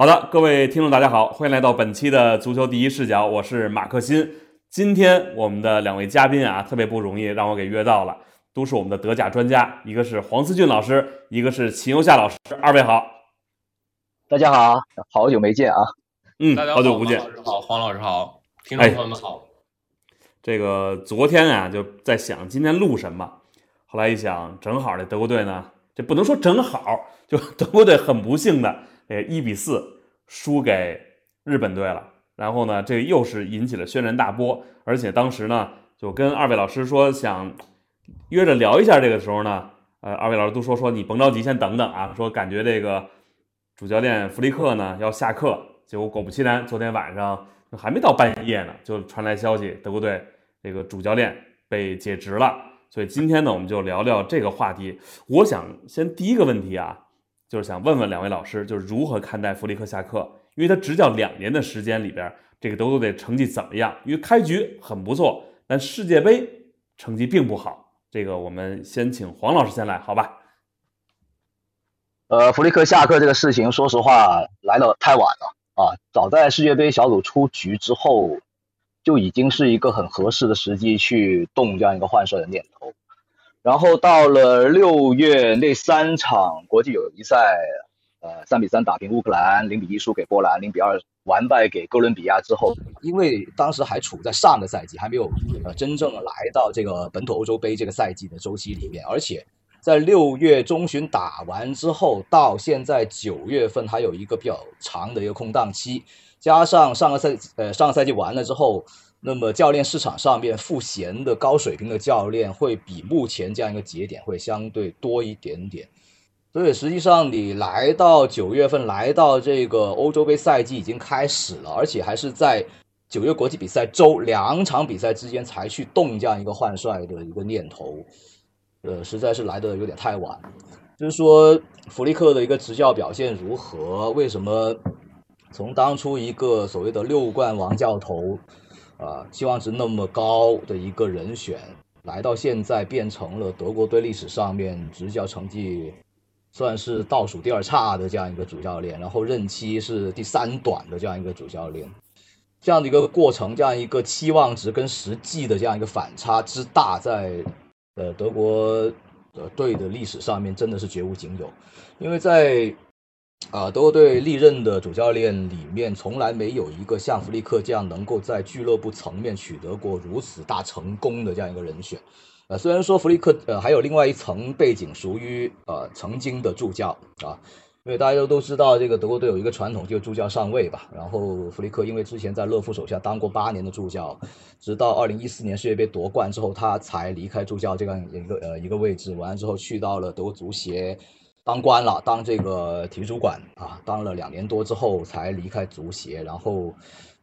好的，各位听众，大家好，欢迎来到本期的足球第一视角，我是马克新。今天我们的两位嘉宾啊，特别不容易，让我给约到了，都是我们的德甲专家，一个是黄思俊老师，一个是秦游夏老师，二位好。大家好，好久没见啊。嗯，大家好久不见。黄老师好，黄老师好，听众朋友们好。这个昨天啊，就在想今天录什么，后来一想，正好这德国队呢，这不能说正好，就德国队很不幸的，哎，一比四输给日本队了。然后呢，这又是引起了轩然大波，而且当时呢，就跟二位老师说想约着聊一下这个时候呢，呃，二位老师都说说你甭着急，先等等啊，说感觉这个主教练弗利克呢要下课，结果果不其然，昨天晚上。还没到半夜呢，就传来消息，德国队这个主教练被解职了。所以今天呢，我们就聊聊这个话题。我想先第一个问题啊，就是想问问两位老师，就是如何看待弗里克下课？因为他执教两年的时间里边，这个德国队成绩怎么样？因为开局很不错，但世界杯成绩并不好。这个我们先请黄老师先来，好吧？呃，弗里克下课这个事情，说实话来的太晚了。啊，早在世界杯小组出局之后，就已经是一个很合适的时机去动这样一个换帅的念头。然后到了六月那三场国际友谊赛，呃，三比三打平乌克兰，零比一输给波兰，零比二完败给哥伦比亚之后，因为当时还处在上个赛季，还没有呃真正来到这个本土欧洲杯这个赛季的周期里面，而且。在六月中旬打完之后，到现在九月份还有一个比较长的一个空档期，加上上个赛呃上个赛季完了之后，那么教练市场上面赋闲的高水平的教练会比目前这样一个节点会相对多一点点，所以实际上你来到九月份，来到这个欧洲杯赛季已经开始了，而且还是在九月国际比赛周两场比赛之间才去动这样一个换帅的一个念头。呃，实在是来的有点太晚。就是说，弗利克的一个执教表现如何？为什么从当初一个所谓的六冠王教头，啊，期望值那么高的一个人选，来到现在变成了德国队历史上面执教成绩算是倒数第二差的这样一个主教练，然后任期是第三短的这样一个主教练，这样的一个过程，这样一个期望值跟实际的这样一个反差之大，在。呃，德国呃队的历史上面真的是绝无仅有，因为在啊德国队历任的主教练里面，从来没有一个像弗利克这样能够在俱乐部层面取得过如此大成功的这样一个人选。呃，虽然说弗利克呃还有另外一层背景，属于呃曾经的助教啊。因为大家都都知道，这个德国队有一个传统，就是助教上位吧。然后弗里克因为之前在勒夫手下当过八年的助教，直到二零一四年世界杯夺冠之后，他才离开助教这样一个呃一个位置。完了之后去到了德国足协当官了，当这个体育主管啊，当了两年多之后才离开足协。然后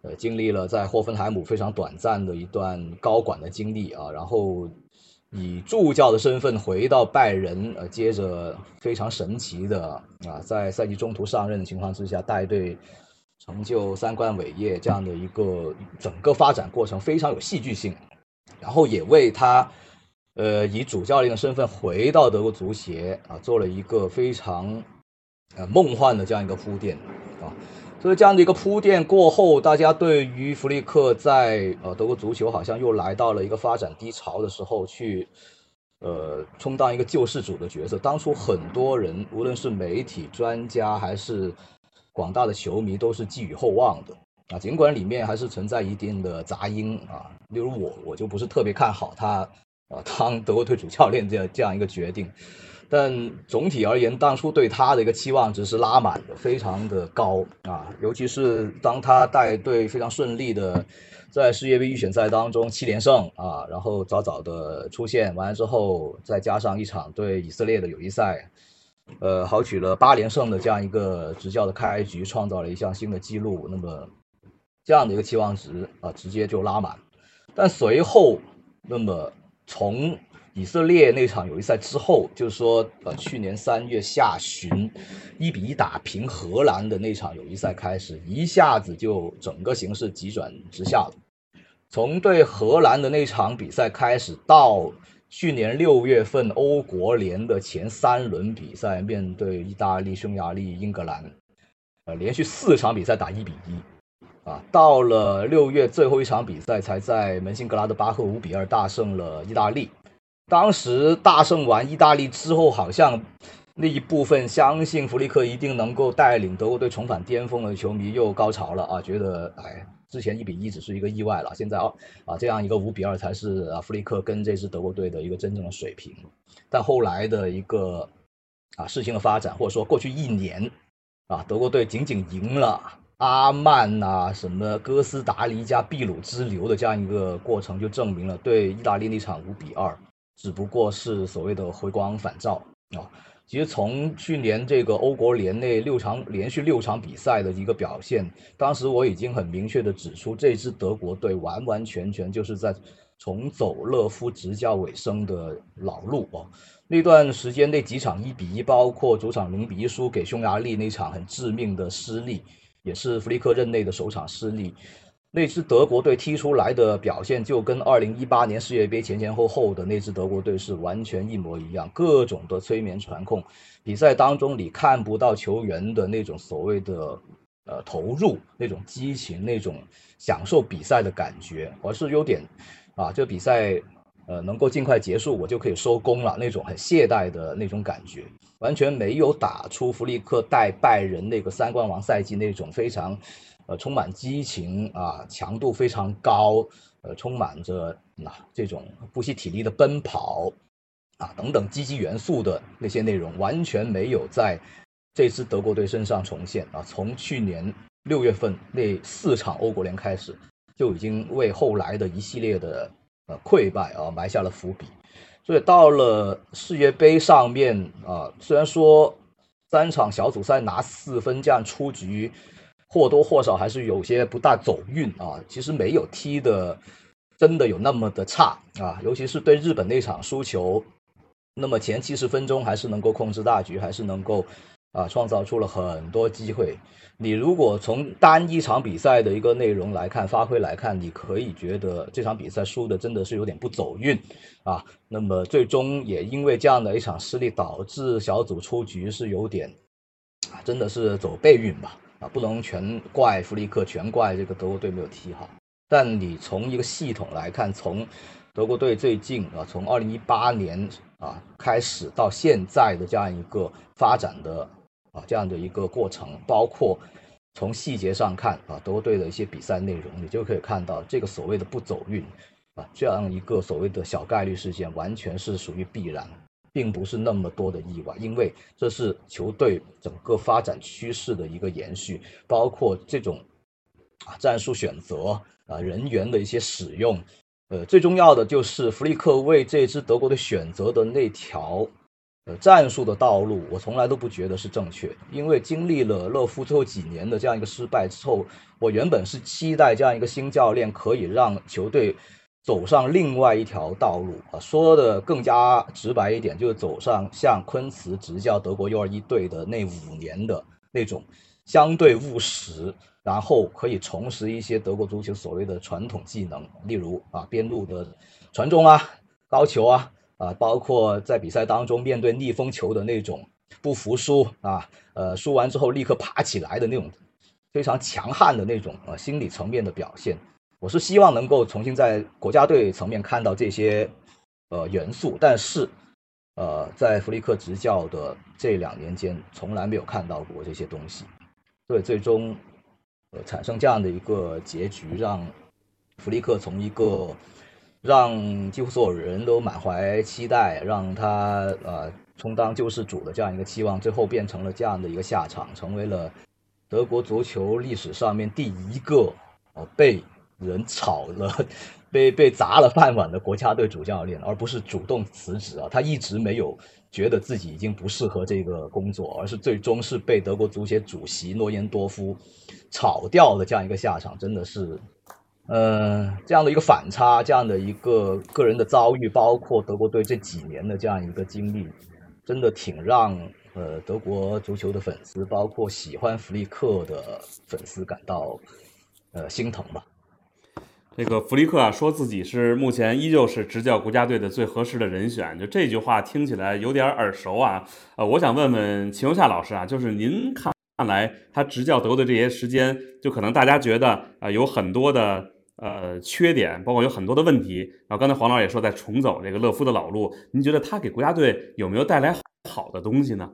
呃经历了在霍芬海姆非常短暂的一段高管的经历啊，然后。以助教的身份回到拜仁，呃，接着非常神奇的啊，在赛季中途上任的情况之下，带队成就三冠伟业这样的一个整个发展过程非常有戏剧性，然后也为他，呃，以主教练的身份回到德国足协啊，做了一个非常呃梦幻的这样一个铺垫啊。所以这样的一个铺垫过后，大家对于弗利克在呃德国足球好像又来到了一个发展低潮的时候，去呃充当一个救世主的角色。当初很多人，无论是媒体、专家还是广大的球迷，都是寄予厚望的啊。尽管里面还是存在一定的杂音啊，例如我，我就不是特别看好他啊当德国队主教练这样这样一个决定。但总体而言，当初对他的一个期望值是拉满的，非常的高啊！尤其是当他带队非常顺利的在世界杯预选赛当中七连胜啊，然后早早的出现完了之后，再加上一场对以色列的友谊赛，呃，豪取了八连胜的这样一个执教的开局，创造了一项新的纪录。那么这样的一个期望值啊，直接就拉满。但随后，那么从以色列那场友谊赛之后，就是说，呃，去年三月下旬，一比一打平荷兰的那场友谊赛开始，一下子就整个形势急转直下了。从对荷兰的那场比赛开始，到去年六月份欧国联的前三轮比赛，面对意大利、匈牙利、英格兰，呃，连续四场比赛打一比一，啊，到了六月最后一场比赛才在门兴格拉德巴赫五比二大胜了意大利。当时大胜完意大利之后，好像那一部分相信弗里克一定能够带领德国队重返巅峰的球迷又高潮了啊，觉得哎，之前一比一只是一个意外了，现在啊啊这样一个五比二才是啊弗里克跟这支德国队的一个真正的水平。但后来的一个啊事情的发展，或者说过去一年。啊，德国队仅仅赢了阿曼呐，什么哥斯达黎加、秘鲁之流的这样一个过程，就证明了对意大利那场五比二只不过是所谓的回光返照啊。其实从去年这个欧国联那六场连续六场比赛的一个表现，当时我已经很明确的指出，这支德国队完完全全就是在重走勒夫执教尾声的老路啊。那段时间那几场一比一，包括主场零比一输给匈牙利那场很致命的失利，也是弗里克任内的首场失利。那支德国队踢出来的表现，就跟2018年世界杯前前后后的那支德国队是完全一模一样，各种的催眠传控。比赛当中你看不到球员的那种所谓的呃投入、那种激情、那种享受比赛的感觉，而是有点啊，这比赛。呃，能够尽快结束，我就可以收工了，那种很懈怠的那种感觉，完全没有打出弗利克带拜仁那个三冠王赛季那种非常，呃，充满激情啊，强度非常高，呃，充满着那这种不惜体力的奔跑，啊，等等积极元素的那些内容，完全没有在这支德国队身上重现啊。从去年六月份那四场欧国联开始，就已经为后来的一系列的。呃，溃败啊，埋下了伏笔，所以到了世界杯上面啊，虽然说三场小组赛拿四分这样出局，或多或少还是有些不大走运啊。其实没有踢的真的有那么的差啊，尤其是对日本那场输球，那么前七十分钟还是能够控制大局，还是能够。啊，创造出了很多机会。你如果从单一场比赛的一个内容来看、发挥来看，你可以觉得这场比赛输的真的是有点不走运啊。那么最终也因为这样的一场失利，导致小组出局是有点啊，真的是走背运吧？啊，不能全怪弗里克，全怪这个德国队没有踢好。但你从一个系统来看，从德国队最近啊，从二零一八年啊开始到现在的这样一个发展的。啊，这样的一个过程，包括从细节上看啊，德国队的一些比赛内容，你就可以看到这个所谓的不走运啊，这样一个所谓的小概率事件，完全是属于必然，并不是那么多的意外，因为这是球队整个发展趋势的一个延续，包括这种啊战术选择啊人员的一些使用，呃，最重要的就是弗利克为这支德国队选择的那条。呃，战术的道路，我从来都不觉得是正确的，因为经历了勒夫最后几年的这样一个失败之后，我原本是期待这样一个新教练可以让球队走上另外一条道路啊，说的更加直白一点，就是走上像昆茨执教德国 U 二一队的那五年的那种相对务实，然后可以重拾一些德国足球所谓的传统技能，例如啊边路的传中啊、高球啊。啊，包括在比赛当中面对逆风球的那种不服输啊，呃，输完之后立刻爬起来的那种非常强悍的那种呃心理层面的表现，我是希望能够重新在国家队层面看到这些呃元素，但是呃，在弗里克执教的这两年间，从来没有看到过这些东西，所以最终呃产生这样的一个结局，让弗里克从一个。让几乎所有人都满怀期待，让他呃充当救世主的这样一个期望，最后变成了这样的一个下场，成为了德国足球历史上面第一个哦被人炒了、被被砸了饭碗的国家队主教练，而不是主动辞职啊。他一直没有觉得自己已经不适合这个工作，而是最终是被德国足协主席诺言多夫炒掉的这样一个下场，真的是。呃，这样的一个反差，这样的一个个人的遭遇，包括德国队这几年的这样一个经历，真的挺让呃德国足球的粉丝，包括喜欢弗利克的粉丝感到呃心疼吧。这个弗利克啊，说自己是目前依旧是执教国家队的最合适的人选，就这句话听起来有点耳熟啊。呃，我想问问秦游夏老师啊，就是您看。看来，他执教德国队这些时间，就可能大家觉得啊有很多的呃缺点，包括有很多的问题。然后刚才黄老师也说在重走这个勒夫的老路，您觉得他给国家队有没有带来好的东西呢？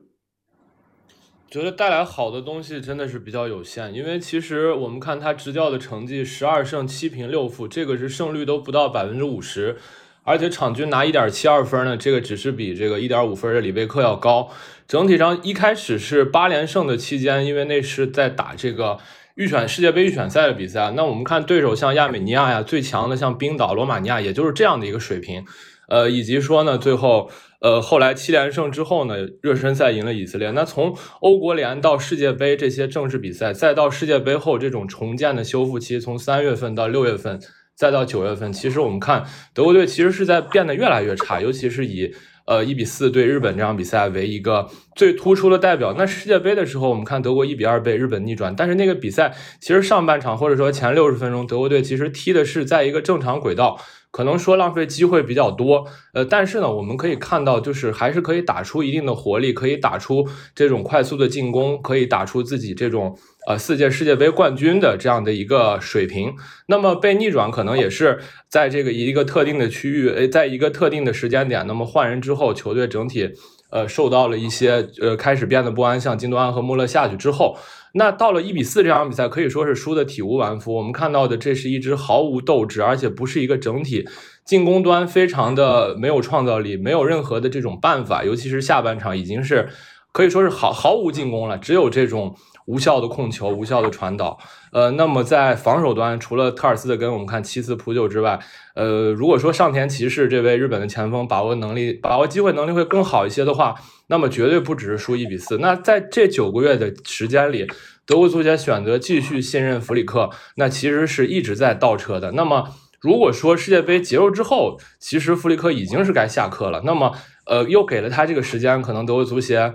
觉得带来好的东西真的是比较有限，因为其实我们看他执教的成绩，十二胜七平六负，这个是胜率都不到百分之五十。而且场均拿一点七二分呢，这个只是比这个一点五分的里贝克要高。整体上一开始是八连胜的期间，因为那是在打这个预选世界杯预选赛的比赛。那我们看对手像亚美尼亚呀，最强的像冰岛、罗马尼亚，也就是这样的一个水平。呃，以及说呢，最后呃后来七连胜之后呢，热身赛赢了以色列。那从欧国联到世界杯这些正式比赛，再到世界杯后这种重建的修复期，从三月份到六月份。再到九月份，其实我们看德国队其实是在变得越来越差，尤其是以呃一比四对日本这场比赛为一个最突出的代表。那世界杯的时候，我们看德国一比二被日本逆转，但是那个比赛其实上半场或者说前六十分钟，德国队其实踢的是在一个正常轨道。可能说浪费机会比较多，呃，但是呢，我们可以看到，就是还是可以打出一定的活力，可以打出这种快速的进攻，可以打出自己这种呃四届世界杯冠军的这样的一个水平。那么被逆转，可能也是在这个一个特定的区域，呃，在一个特定的时间点，那么换人之后，球队整体呃受到了一些呃开始变得不安，像金多安和穆勒下去之后。那到了一比四这场比赛，可以说是输的体无完肤。我们看到的，这是一支毫无斗志，而且不是一个整体进攻端非常的没有创造力，没有任何的这种办法。尤其是下半场已经是可以说是毫毫无进攻了，只有这种无效的控球、无效的传导。呃，那么在防守端，除了特尔斯的跟我们看七次扑救之外，呃，如果说上田骑士这位日本的前锋把握能力、把握机会能力会更好一些的话。那么绝对不只是输一比四。那在这九个月的时间里，德国足协选择继续信任弗里克，那其实是一直在倒车的。那么如果说世界杯结束之后，其实弗里克已经是该下课了。那么，呃，又给了他这个时间，可能德国足协。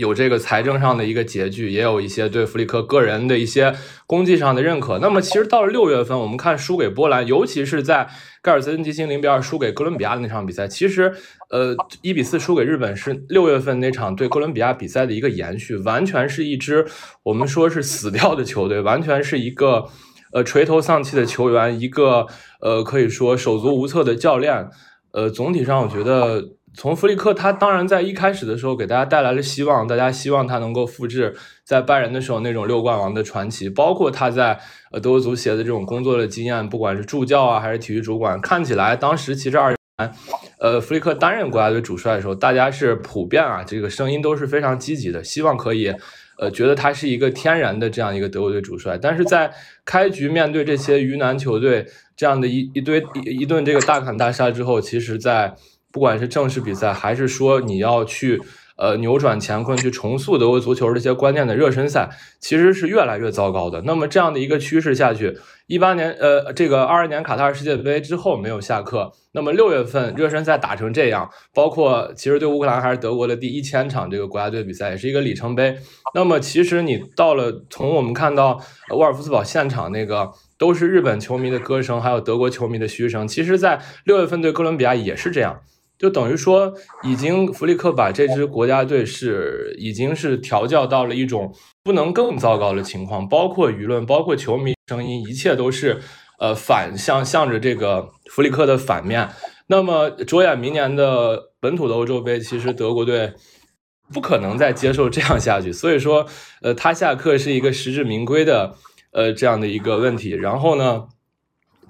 有这个财政上的一个拮据，也有一些对弗里克个人的一些功绩上的认可。那么，其实到了六月份，我们看输给波兰，尤其是在盖尔森基辛零比二输给哥伦比亚的那场比赛，其实，呃，一比四输给日本是六月份那场对哥伦比亚比赛的一个延续，完全是一支我们说是死掉的球队，完全是一个呃垂头丧气的球员，一个呃可以说手足无措的教练。呃，总体上我觉得。从弗里克，他当然在一开始的时候给大家带来了希望，大家希望他能够复制在拜仁的时候那种六冠王的传奇，包括他在呃德国足协的这种工作的经验，不管是助教啊还是体育主管，看起来当时其实二，呃弗里克担任国家队主帅的时候，大家是普遍啊这个声音都是非常积极的，希望可以呃觉得他是一个天然的这样一个德国队主帅，但是在开局面对这些鱼腩球队这样的一一堆一一顿这个大砍大杀之后，其实在。不管是正式比赛，还是说你要去呃扭转乾坤，去重塑德国足球这些观念的热身赛，其实是越来越糟糕的。那么这样的一个趋势下去，一八年呃这个二二年卡塔尔世界杯之后没有下课，那么六月份热身赛打成这样，包括其实对乌克兰还是德国的第一千场这个国家队比赛，也是一个里程碑。那么其实你到了从我们看到沃尔夫斯堡现场那个都是日本球迷的歌声，还有德国球迷的嘘声，其实在六月份对哥伦比亚也是这样。就等于说，已经弗里克把这支国家队是已经是调教到了一种不能更糟糕的情况，包括舆论，包括球迷声音，一切都是呃反向向着这个弗里克的反面。那么着眼明年的本土的欧洲杯，其实德国队不可能再接受这样下去，所以说呃他下课是一个实至名归的呃这样的一个问题。然后呢？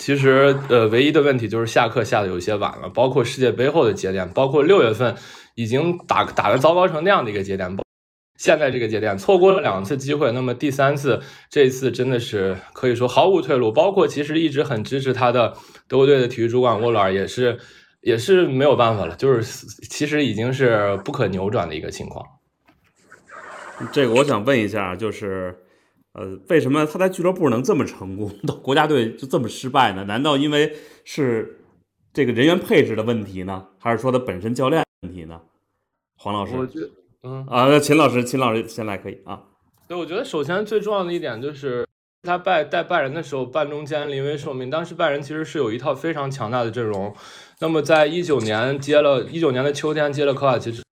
其实，呃，唯一的问题就是下课下的有些晚了，包括世界杯后的节点，包括六月份已经打打的糟糕成那样的一个节点，现在这个节点错过了两次机会，那么第三次，这次真的是可以说毫无退路。包括其实一直很支持他的德国队的体育主管沃尔也是也是没有办法了，就是其实已经是不可扭转的一个情况。这个我想问一下，就是。呃，为什么他在俱乐部能这么成功，到国家队就这么失败呢？难道因为是这个人员配置的问题呢，还是说他本身教练问题呢？黄老师，我觉得，嗯啊，那秦老师，秦老师先来可以啊。对，我觉得首先最重要的一点就是他拜带拜仁的时候，半中间临危受命。当时拜仁其实是有一套非常强大的阵容。那么在一九年接了，一九年的秋天接了科瓦奇之。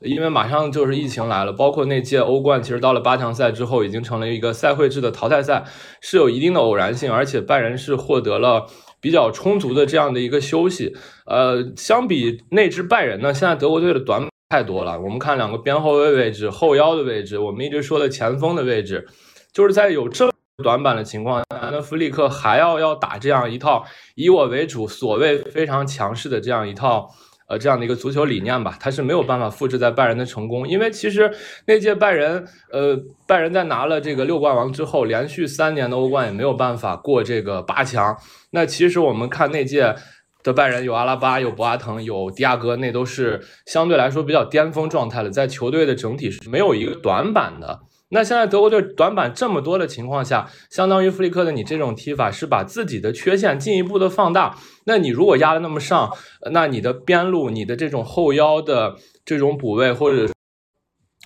因为马上就是疫情来了，包括那届欧冠，其实到了八强赛之后，已经成了一个赛会制的淘汰赛，是有一定的偶然性，而且拜仁是获得了比较充足的这样的一个休息。呃，相比那支拜仁呢，现在德国队的短板太多了。我们看两个边后卫位置、后腰的位置，我们一直说的前锋的位置，就是在有这短板的情况下，那弗里克还要要打这样一套以我为主、所谓非常强势的这样一套。呃，这样的一个足球理念吧，他是没有办法复制在拜仁的成功，因为其实那届拜仁，呃，拜仁在拿了这个六冠王之后，连续三年的欧冠也没有办法过这个八强。那其实我们看那届的拜仁，有阿拉巴，有博阿滕，有迪亚哥，那都是相对来说比较巅峰状态了，在球队的整体是没有一个短板的。那现在德国队短板这么多的情况下，相当于弗里克的你这种踢法是把自己的缺陷进一步的放大。那你如果压的那么上，那你的边路、你的这种后腰的这种补位，或者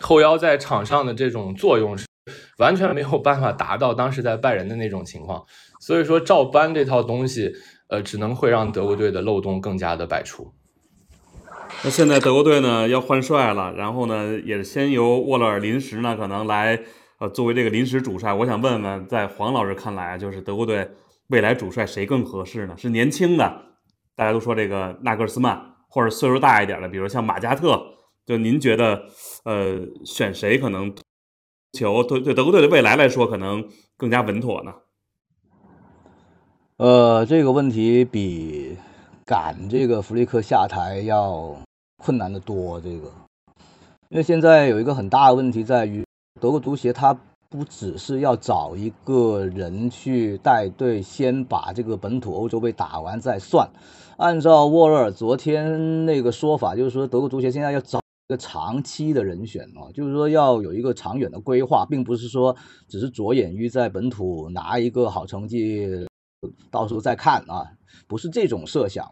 后腰在场上的这种作用，是完全没有办法达到当时在拜仁的那种情况。所以说，照搬这套东西，呃，只能会让德国队的漏洞更加的百出。那现在德国队呢要换帅了，然后呢也先由沃勒尔临时呢可能来呃作为这个临时主帅。我想问问，在黄老师看来，就是德国队未来主帅谁更合适呢？是年轻的，大家都说这个纳格尔斯曼，或者岁数大一点的，比如像马加特。就您觉得，呃，选谁可能球对对德国队的未来来说可能更加稳妥呢？呃，这个问题比赶这个弗利克下台要。困难的多，这个，因为现在有一个很大的问题在于，德国足协他不只是要找一个人去带队，先把这个本土欧洲杯打完再算。按照沃勒尔昨天那个说法，就是说德国足协现在要找一个长期的人选啊，就是说要有一个长远的规划，并不是说只是着眼于在本土拿一个好成绩，到时候再看啊，不是这种设想。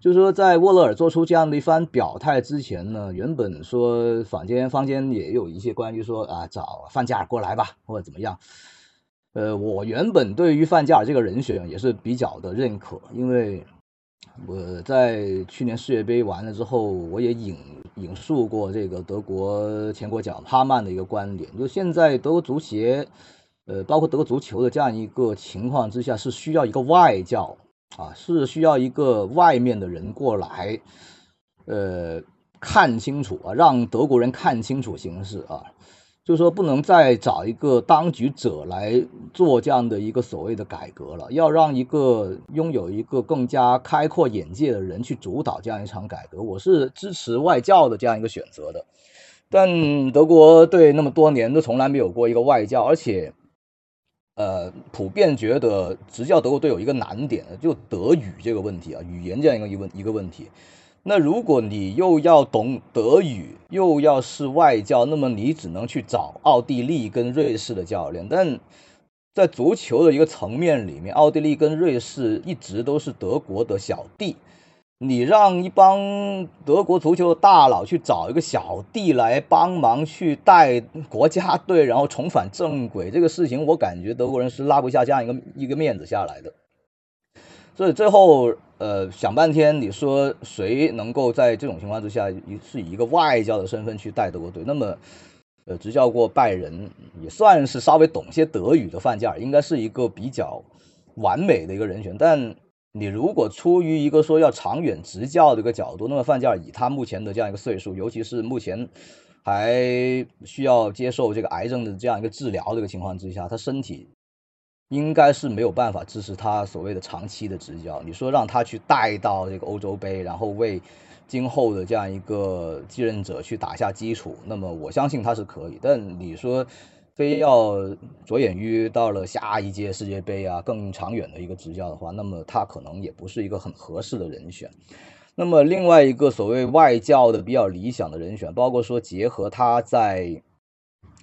就是说，在沃勒尔做出这样的一番表态之前呢，原本说坊间坊间也有一些关于说啊找范加尔过来吧，或者怎么样。呃，我原本对于范加尔这个人选也是比较的认可，因为我在去年世界杯完了之后，我也引引述过这个德国前国脚哈曼的一个观点，就现在德国足协，呃，包括德国足球的这样一个情况之下，是需要一个外教。啊，是需要一个外面的人过来，呃，看清楚啊，让德国人看清楚形势啊，就是说不能再找一个当局者来做这样的一个所谓的改革了，要让一个拥有一个更加开阔眼界的人去主导这样一场改革。我是支持外教的这样一个选择的，但德国队那么多年都从来没有过一个外教，而且。呃，普遍觉得执教德国队有一个难点，就德语这个问题啊，语言这样一个一问一个问题。那如果你又要懂德语，又要是外教，那么你只能去找奥地利跟瑞士的教练。但在足球的一个层面里面，奥地利跟瑞士一直都是德国的小弟。你让一帮德国足球的大佬去找一个小弟来帮忙去带国家队，然后重返正轨，这个事情我感觉德国人是拉不下这样一个一个面子下来的。所以最后，呃，想半天，你说谁能够在这种情况之下，是以一个外教的身份去带德国队？那么，呃，执教过拜仁，也算是稍微懂些德语的范加尔，应该是一个比较完美的一个人选，但。你如果出于一个说要长远执教的一个角度，那么范加尔以他目前的这样一个岁数，尤其是目前还需要接受这个癌症的这样一个治疗这个情况之下，他身体应该是没有办法支持他所谓的长期的执教。你说让他去带到这个欧洲杯，然后为今后的这样一个继任者去打下基础，那么我相信他是可以。但你说，非要着眼于到了下一届世界杯啊更长远的一个执教的话，那么他可能也不是一个很合适的人选。那么另外一个所谓外教的比较理想的人选，包括说结合他在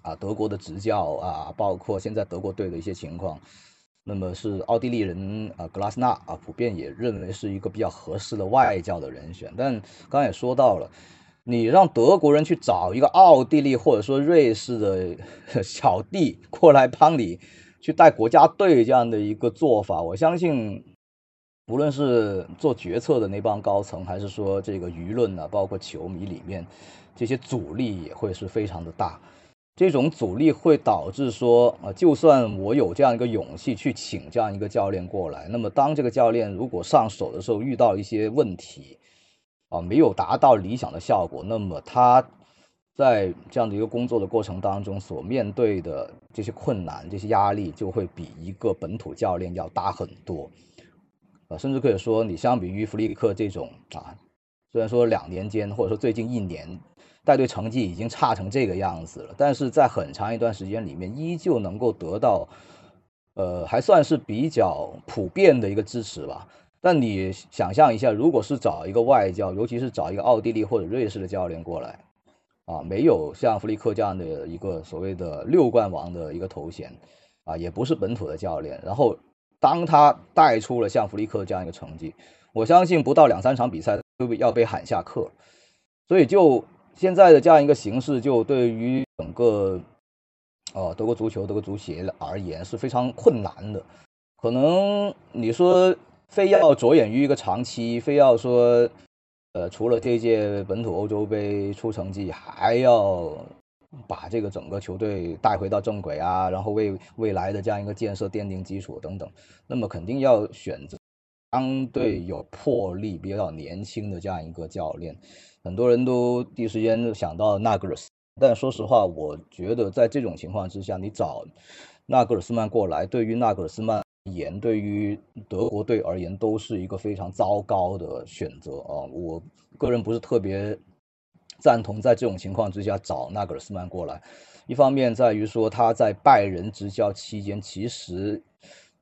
啊德国的执教啊，包括现在德国队的一些情况，那么是奥地利人啊格拉斯纳啊，普遍也认为是一个比较合适的外教的人选。但刚才也说到了。你让德国人去找一个奥地利或者说瑞士的 小弟过来帮你去带国家队这样的一个做法，我相信无论是做决策的那帮高层，还是说这个舆论呢，包括球迷里面，这些阻力也会是非常的大。这种阻力会导致说，呃，就算我有这样一个勇气去请这样一个教练过来，那么当这个教练如果上手的时候遇到一些问题，啊，没有达到理想的效果，那么他在这样的一个工作的过程当中所面对的这些困难、这些压力，就会比一个本土教练要大很多。呃，甚至可以说，你相比于弗里克这种啊，虽然说两年间或者说最近一年。带队成绩已经差成这个样子了，但是在很长一段时间里面，依旧能够得到，呃，还算是比较普遍的一个支持吧。但你想象一下，如果是找一个外教，尤其是找一个奥地利或者瑞士的教练过来，啊，没有像弗里克这样的一个所谓的六冠王的一个头衔，啊，也不是本土的教练，然后当他带出了像弗里克这样一个成绩，我相信不到两三场比赛就要被喊下课，所以就。现在的这样一个形式，就对于整个哦德国足球、德国足协而言是非常困难的。可能你说非要着眼于一个长期，非要说呃除了这届本土欧洲杯出成绩，还要把这个整个球队带回到正轨啊，然后为未来的这样一个建设奠定基础等等，那么肯定要选择相对有魄力、比较年轻的这样一个教练。很多人都第一时间想到纳格尔斯，但说实话，我觉得在这种情况之下，你找纳格尔斯曼过来，对于纳格尔斯曼言，对于德国队而言，都是一个非常糟糕的选择啊！我个人不是特别赞同在这种情况之下找纳格尔斯曼过来。一方面在于说他在拜仁执教期间，其实，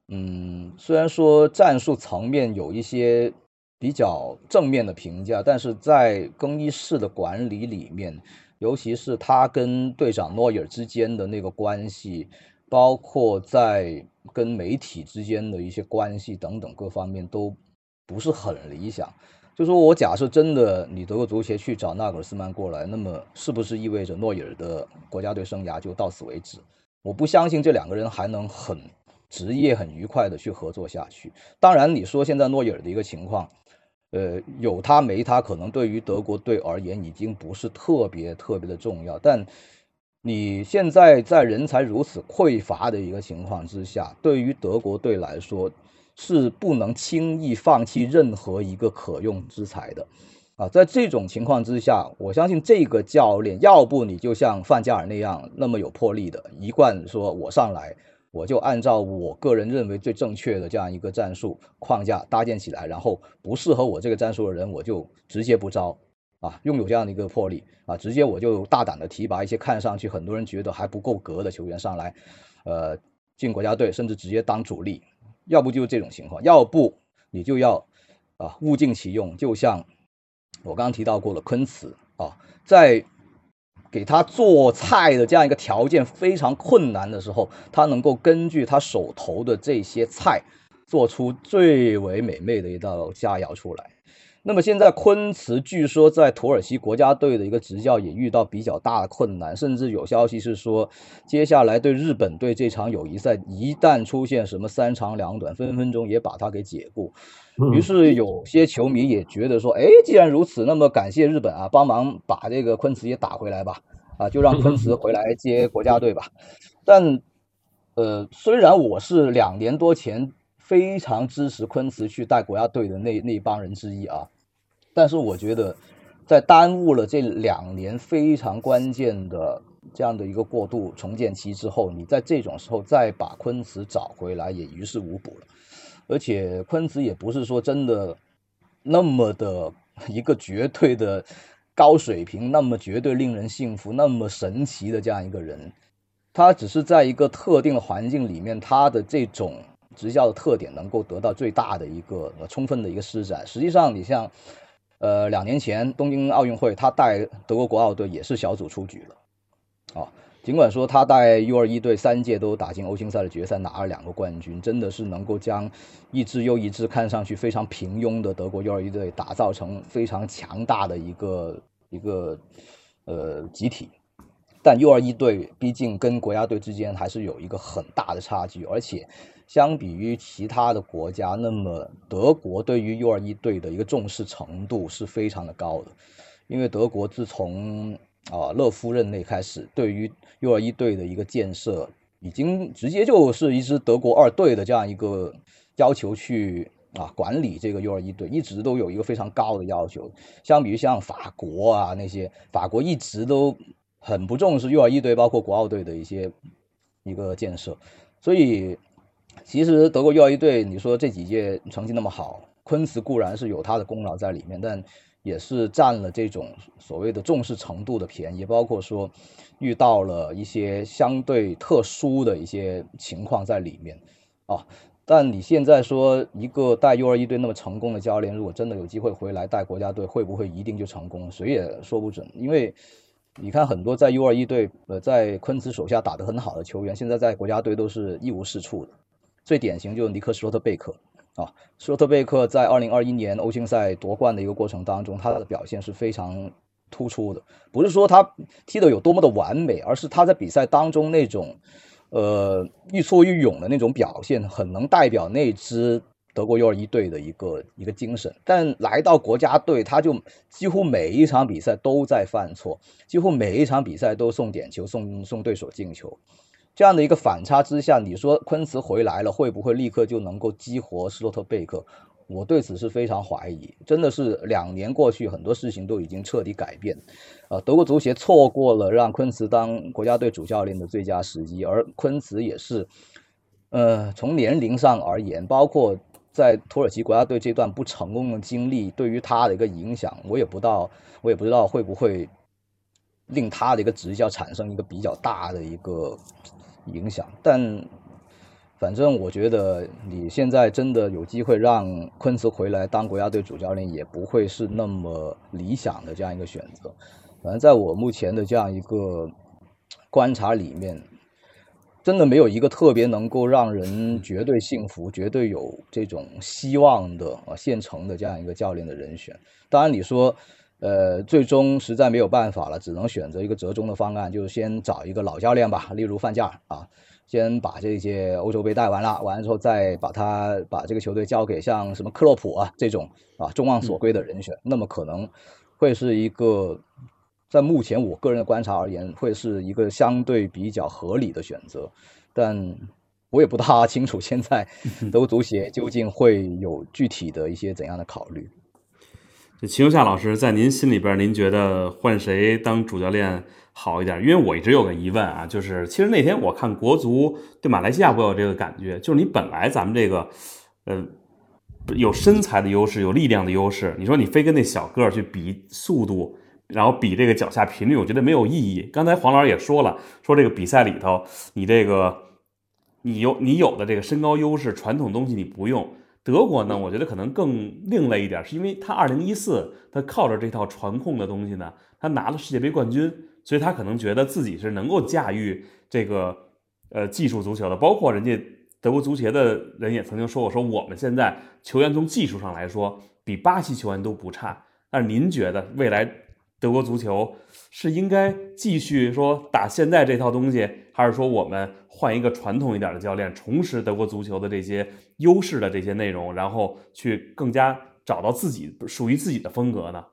嗯，虽然说战术层面有一些。比较正面的评价，但是在更衣室的管理里面，尤其是他跟队长诺伊尔之间的那个关系，包括在跟媒体之间的一些关系等等各方面都不是很理想。就说我假设真的你德国足协去找纳格尔斯曼过来，那么是不是意味着诺伊尔的国家队生涯就到此为止？我不相信这两个人还能很职业、很愉快的去合作下去。当然，你说现在诺伊尔的一个情况。呃，有他没他，可能对于德国队而言已经不是特别特别的重要。但你现在在人才如此匮乏的一个情况之下，对于德国队来说是不能轻易放弃任何一个可用之才的。啊，在这种情况之下，我相信这个教练，要不你就像范加尔那样那么有魄力的，一贯说我上来。我就按照我个人认为最正确的这样一个战术框架搭建起来，然后不适合我这个战术的人，我就直接不招，啊，拥有这样的一个魄力啊，直接我就大胆的提拔一些看上去很多人觉得还不够格的球员上来，呃，进国家队，甚至直接当主力，要不就是这种情况，要不你就要啊物尽其用，就像我刚刚提到过的昆茨啊，在。给他做菜的这样一个条件非常困难的时候，他能够根据他手头的这些菜，做出最为美味的一道佳肴出来。那么现在昆茨据说在土耳其国家队的一个执教也遇到比较大的困难，甚至有消息是说，接下来对日本队这场友谊赛一旦出现什么三长两短，分分钟也把他给解雇。于是有些球迷也觉得说，哎，既然如此，那么感谢日本啊，帮忙把这个昆茨也打回来吧，啊，就让昆茨回来接国家队吧。但，呃，虽然我是两年多前非常支持昆茨去带国家队的那那帮人之一啊。但是我觉得，在耽误了这两年非常关键的这样的一个过渡重建期之后，你在这种时候再把昆茨找回来也于事无补了。而且昆茨也不是说真的那么的一个绝对的高水平，那么绝对令人信服，那么神奇的这样一个人，他只是在一个特定的环境里面，他的这种执教的特点能够得到最大的一个充分的一个施展。实际上，你像。呃，两年前东京奥运会，他带德国国奥队也是小组出局了，啊，尽管说他带 U21 队三届都打进欧青赛的决赛，拿了两个冠军，真的是能够将一支又一支看上去非常平庸的德国 U21 队打造成非常强大的一个一个呃集体，但 U21 队毕竟跟国家队之间还是有一个很大的差距，而且相比于其他的国家，那么德国对于 U 二一队的一个重视程度是非常的高的，因为德国自从啊勒夫任内开始，对于 U 二一队的一个建设，已经直接就是一支德国二队的这样一个要求去。啊，管理这个 U 二一队一直都有一个非常高的要求，相比于像法国啊那些，法国一直都很不重视 U 二一队，包括国奥队的一些一个建设。所以，其实德国 U21 队，你说这几届成绩那么好，昆茨固然是有他的功劳在里面，但也是占了这种所谓的重视程度的便宜，包括说遇到了一些相对特殊的一些情况在里面啊。但你现在说一个带 U21 队那么成功的教练，如果真的有机会回来带国家队，会不会一定就成功？谁也说不准。因为你看很多在 U21 队呃在昆茨手下打得很好的球员，现在在国家队都是一无是处的。最典型就是尼克施洛特贝克啊，施洛特贝克在2021年欧青赛夺冠的一个过程当中，他的表现是非常突出的。不是说他踢得有多么的完美，而是他在比赛当中那种。呃，愈挫愈勇的那种表现，很能代表那支德国 U 二一队的一个一个精神。但来到国家队，他就几乎每一场比赛都在犯错，几乎每一场比赛都送点球，送送对手进球。这样的一个反差之下，你说昆茨回来了，会不会立刻就能够激活施洛特贝克？我对此是非常怀疑，真的是两年过去，很多事情都已经彻底改变。呃，德国足协错过了让昆茨当国家队主教练的最佳时机，而昆茨也是，呃，从年龄上而言，包括在土耳其国家队这段不成功的经历，对于他的一个影响，我也不到，我也不知道会不会令他的一个执教产生一个比较大的一个影响，但。反正我觉得你现在真的有机会让昆茨回来当国家队主教练，也不会是那么理想的这样一个选择。反正在我目前的这样一个观察里面，真的没有一个特别能够让人绝对幸福、绝对有这种希望的啊现成的这样一个教练的人选。当然，你说，呃，最终实在没有办法了，只能选择一个折中的方案，就是先找一个老教练吧，例如范加尔啊。先把这些欧洲杯带完了，完了之后再把他把这个球队交给像什么克洛普啊这种啊众望所归的人选，那么可能会是一个在目前我个人的观察而言，会是一个相对比较合理的选择。但我也不大清楚现在德国足协究竟会有具体的一些怎样的考虑。齐永夏老师在您心里边，您觉得换谁当主教练？好一点，因为我一直有个疑问啊，就是其实那天我看国足对马来西亚，我有这个感觉，就是你本来咱们这个，呃，有身材的优势，有力量的优势，你说你非跟那小个儿去比速度，然后比这个脚下频率，我觉得没有意义。刚才黄老师也说了，说这个比赛里头，你这个你有你有的这个身高优势，传统东西你不用。德国呢，我觉得可能更另类一点，是因为他二零一四他靠着这套传控的东西呢，他拿了世界杯冠军。所以他可能觉得自己是能够驾驭这个呃技术足球的，包括人家德国足协的人也曾经说过，说我们现在球员从技术上来说比巴西球员都不差。但是您觉得未来德国足球是应该继续说打现在这套东西，还是说我们换一个传统一点的教练，重拾德国足球的这些优势的这些内容，然后去更加找到自己属于自己的风格呢？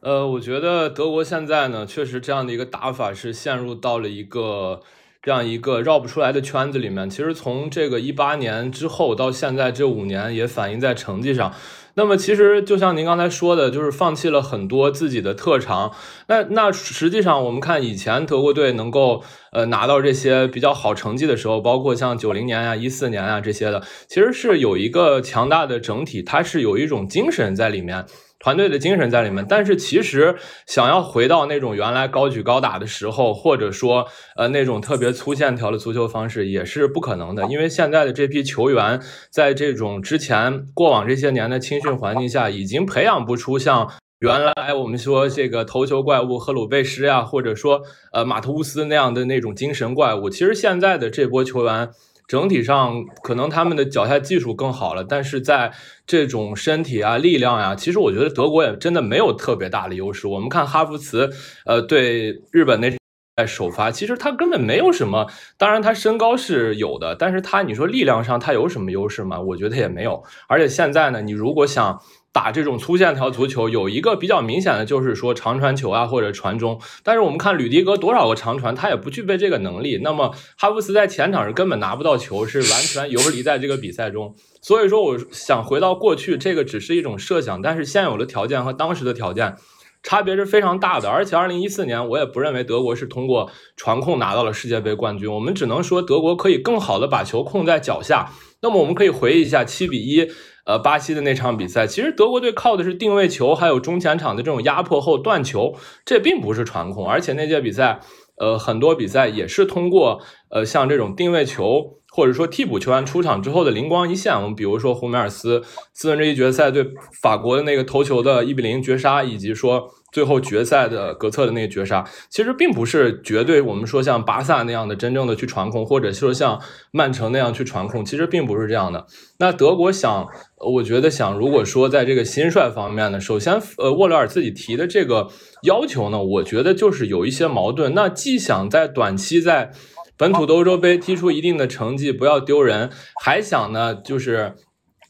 呃，我觉得德国现在呢，确实这样的一个打法是陷入到了一个这样一个绕不出来的圈子里面。其实从这个一八年之后到现在这五年，也反映在成绩上。那么其实就像您刚才说的，就是放弃了很多自己的特长。那那实际上我们看以前德国队能够呃拿到这些比较好成绩的时候，包括像九零年啊、一四年啊这些的，其实是有一个强大的整体，它是有一种精神在里面。团队的精神在里面，但是其实想要回到那种原来高举高打的时候，或者说呃那种特别粗线条的足球方式，也是不可能的。因为现在的这批球员，在这种之前过往这些年的青训环境下，已经培养不出像原来我们说这个头球怪物赫鲁贝什呀，或者说呃马特乌斯那样的那种精神怪物。其实现在的这波球员。整体上可能他们的脚下技术更好了，但是在这种身体啊、力量呀，其实我觉得德国也真的没有特别大的优势。我们看哈弗茨，呃，对日本那在首发，其实他根本没有什么。当然，他身高是有的，但是他你说力量上他有什么优势吗？我觉得也没有。而且现在呢，你如果想打这种粗线条足球，有一个比较明显的就是说长传球啊或者传中。但是我们看吕迪格多少个长传，他也不具备这个能力。那么哈弗斯在前场是根本拿不到球，是完全游离在这个比赛中。所以说，我想回到过去，这个只是一种设想，但是现有的条件和当时的条件。差别是非常大的，而且二零一四年我也不认为德国是通过传控拿到了世界杯冠军，我们只能说德国可以更好的把球控在脚下。那么我们可以回忆一下七比一，呃，巴西的那场比赛，其实德国队靠的是定位球，还有中前场的这种压迫后断球，这并不是传控。而且那届比赛，呃，很多比赛也是通过呃像这种定位球。或者说替补球员出场之后的灵光一现，我们比如说胡梅尔斯四分之一决赛对法国的那个头球的一比零绝杀，以及说最后决赛的格策的那个绝杀，其实并不是绝对我们说像巴萨那样的真正的去传控，或者说像曼城那样去传控，其实并不是这样的。那德国想，我觉得想，如果说在这个新帅方面呢，首先呃沃勒尔自己提的这个要求呢，我觉得就是有一些矛盾。那既想在短期在本土的欧洲杯踢出一定的成绩，不要丢人，还想呢，就是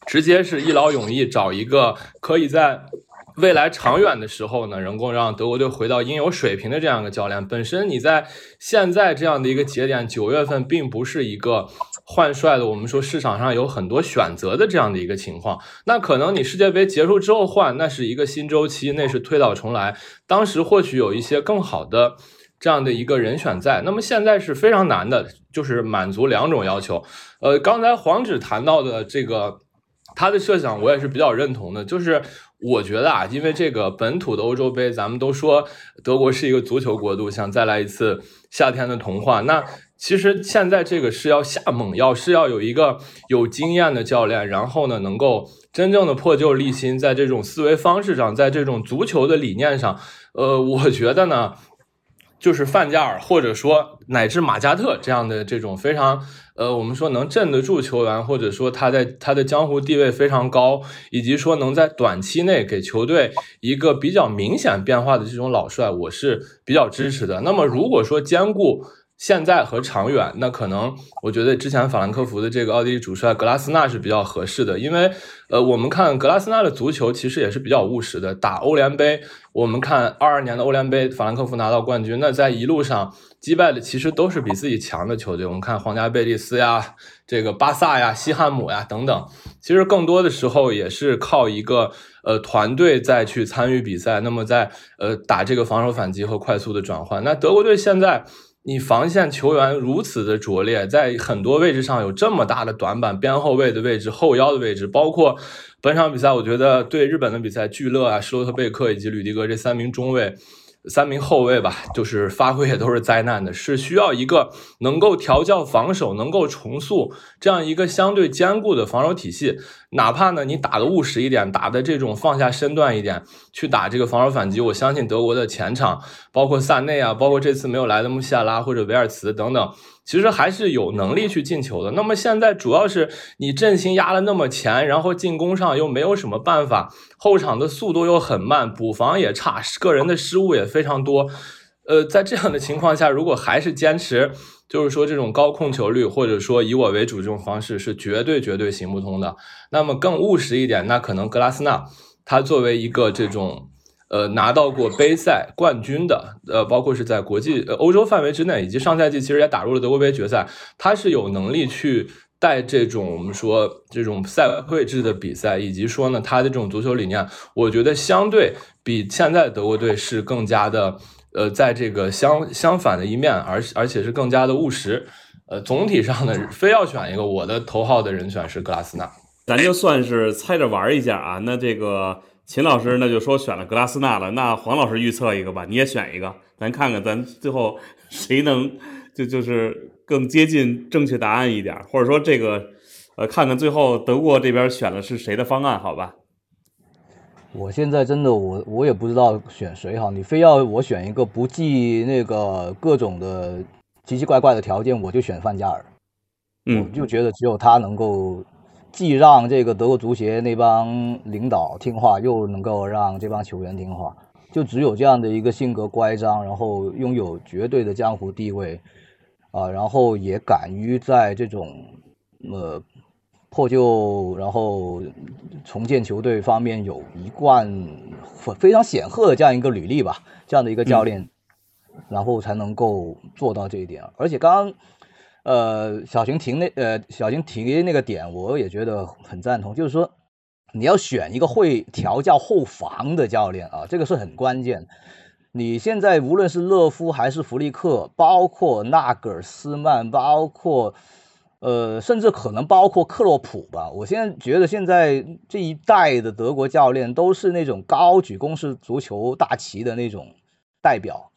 直接是一劳永逸，找一个可以在未来长远的时候呢，能够让德国队回到应有水平的这样一个教练。本身你在现在这样的一个节点，九月份并不是一个换帅的，我们说市场上有很多选择的这样的一个情况。那可能你世界杯结束之后换，那是一个新周期，那是推倒重来。当时或许有一些更好的。这样的一个人选在，那么现在是非常难的，就是满足两种要求。呃，刚才黄指谈到的这个他的设想，我也是比较认同的。就是我觉得啊，因为这个本土的欧洲杯，咱们都说德国是一个足球国度，想再来一次夏天的童话。那其实现在这个是要下猛药，是要有一个有经验的教练，然后呢，能够真正的破旧立新，在这种思维方式上，在这种足球的理念上，呃，我觉得呢。就是范加尔，或者说乃至马加特这样的这种非常呃，我们说能镇得住球员，或者说他在他的江湖地位非常高，以及说能在短期内给球队一个比较明显变化的这种老帅，我是比较支持的。那么如果说兼顾。现在和长远，那可能我觉得之前法兰克福的这个奥地利主帅格拉斯纳是比较合适的，因为呃，我们看格拉斯纳的足球其实也是比较务实的。打欧联杯，我们看二二年的欧联杯，法兰克福拿到冠军，那在一路上击败的其实都是比自己强的球队。我们看皇家贝蒂斯呀，这个巴萨呀，西汉姆呀等等，其实更多的时候也是靠一个呃团队再去参与比赛，那么在呃打这个防守反击和快速的转换。那德国队现在。你防线球员如此的拙劣，在很多位置上有这么大的短板，边后卫的位置、后腰的位置，包括本场比赛，我觉得对日本的比赛，聚乐啊、施罗特贝克以及吕迪格这三名中卫。三名后卫吧，就是发挥也都是灾难的，是需要一个能够调教防守、能够重塑这样一个相对坚固的防守体系。哪怕呢你打的务实一点，打的这种放下身段一点，去打这个防守反击，我相信德国的前场，包括萨内啊，包括这次没有来的穆西亚拉或者维尔茨等等。其实还是有能力去进球的。那么现在主要是你阵型压了那么前，然后进攻上又没有什么办法，后场的速度又很慢，补防也差，个人的失误也非常多。呃，在这样的情况下，如果还是坚持，就是说这种高控球率，或者说以我为主这种方式，是绝对绝对行不通的。那么更务实一点，那可能格拉斯纳他作为一个这种。呃，拿到过杯赛冠军的，呃，包括是在国际、呃欧洲范围之内，以及上赛季其实也打入了德国杯决赛，他是有能力去带这种我们说这种赛会制的比赛，以及说呢，他的这种足球理念，我觉得相对比现在德国队是更加的，呃，在这个相相反的一面，而而且是更加的务实。呃，总体上呢，非要选一个，我的头号的人选是格拉斯纳，咱就算是猜着玩一下啊，那这个。秦老师那就说选了格拉斯纳了，那黄老师预测一个吧，你也选一个，咱看看咱最后谁能就就是更接近正确答案一点，或者说这个呃看看最后德国这边选的是谁的方案，好吧？我现在真的我我也不知道选谁好，你非要我选一个不计那个各种的奇奇怪怪的条件，我就选范加尔，嗯，我就觉得只有他能够。既让这个德国足协那帮领导听话，又能够让这帮球员听话，就只有这样的一个性格乖张，然后拥有绝对的江湖地位，啊，然后也敢于在这种呃破旧然后重建球队方面有一贯非常显赫的这样一个履历吧，这样的一个教练，然后才能够做到这一点。而且刚刚呃小熊停那呃小熊提那个点，我也觉得很赞同，就是说。你要选一个会调教后防的教练啊，这个是很关键。你现在无论是勒夫还是弗利克，包括纳格尔斯曼，包括呃，甚至可能包括克洛普吧，我现在觉得现在这一代的德国教练都是那种高举攻势足球大旗的那种代表。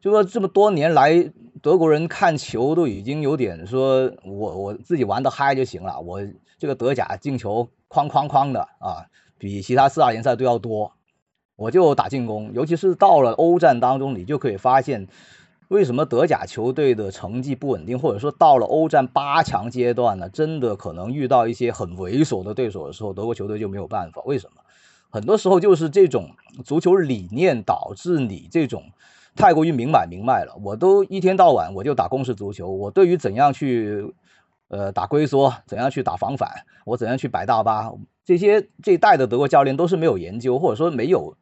就说这么多年来，德国人看球都已经有点说，我我自己玩的嗨就行了，我这个德甲进球。哐哐哐的啊，比其他四大联赛都要多。我就打进攻，尤其是到了欧战当中，你就可以发现，为什么德甲球队的成绩不稳定，或者说到了欧战八强阶段呢？真的可能遇到一些很猥琐的对手的时候，德国球队就没有办法。为什么？很多时候就是这种足球理念导致你这种太过于明摆明卖了。我都一天到晚我就打攻势足球，我对于怎样去。呃，打龟缩，怎样去打防反？我怎样去摆大巴？这些这一代的德国教练都是没有研究，或者说没有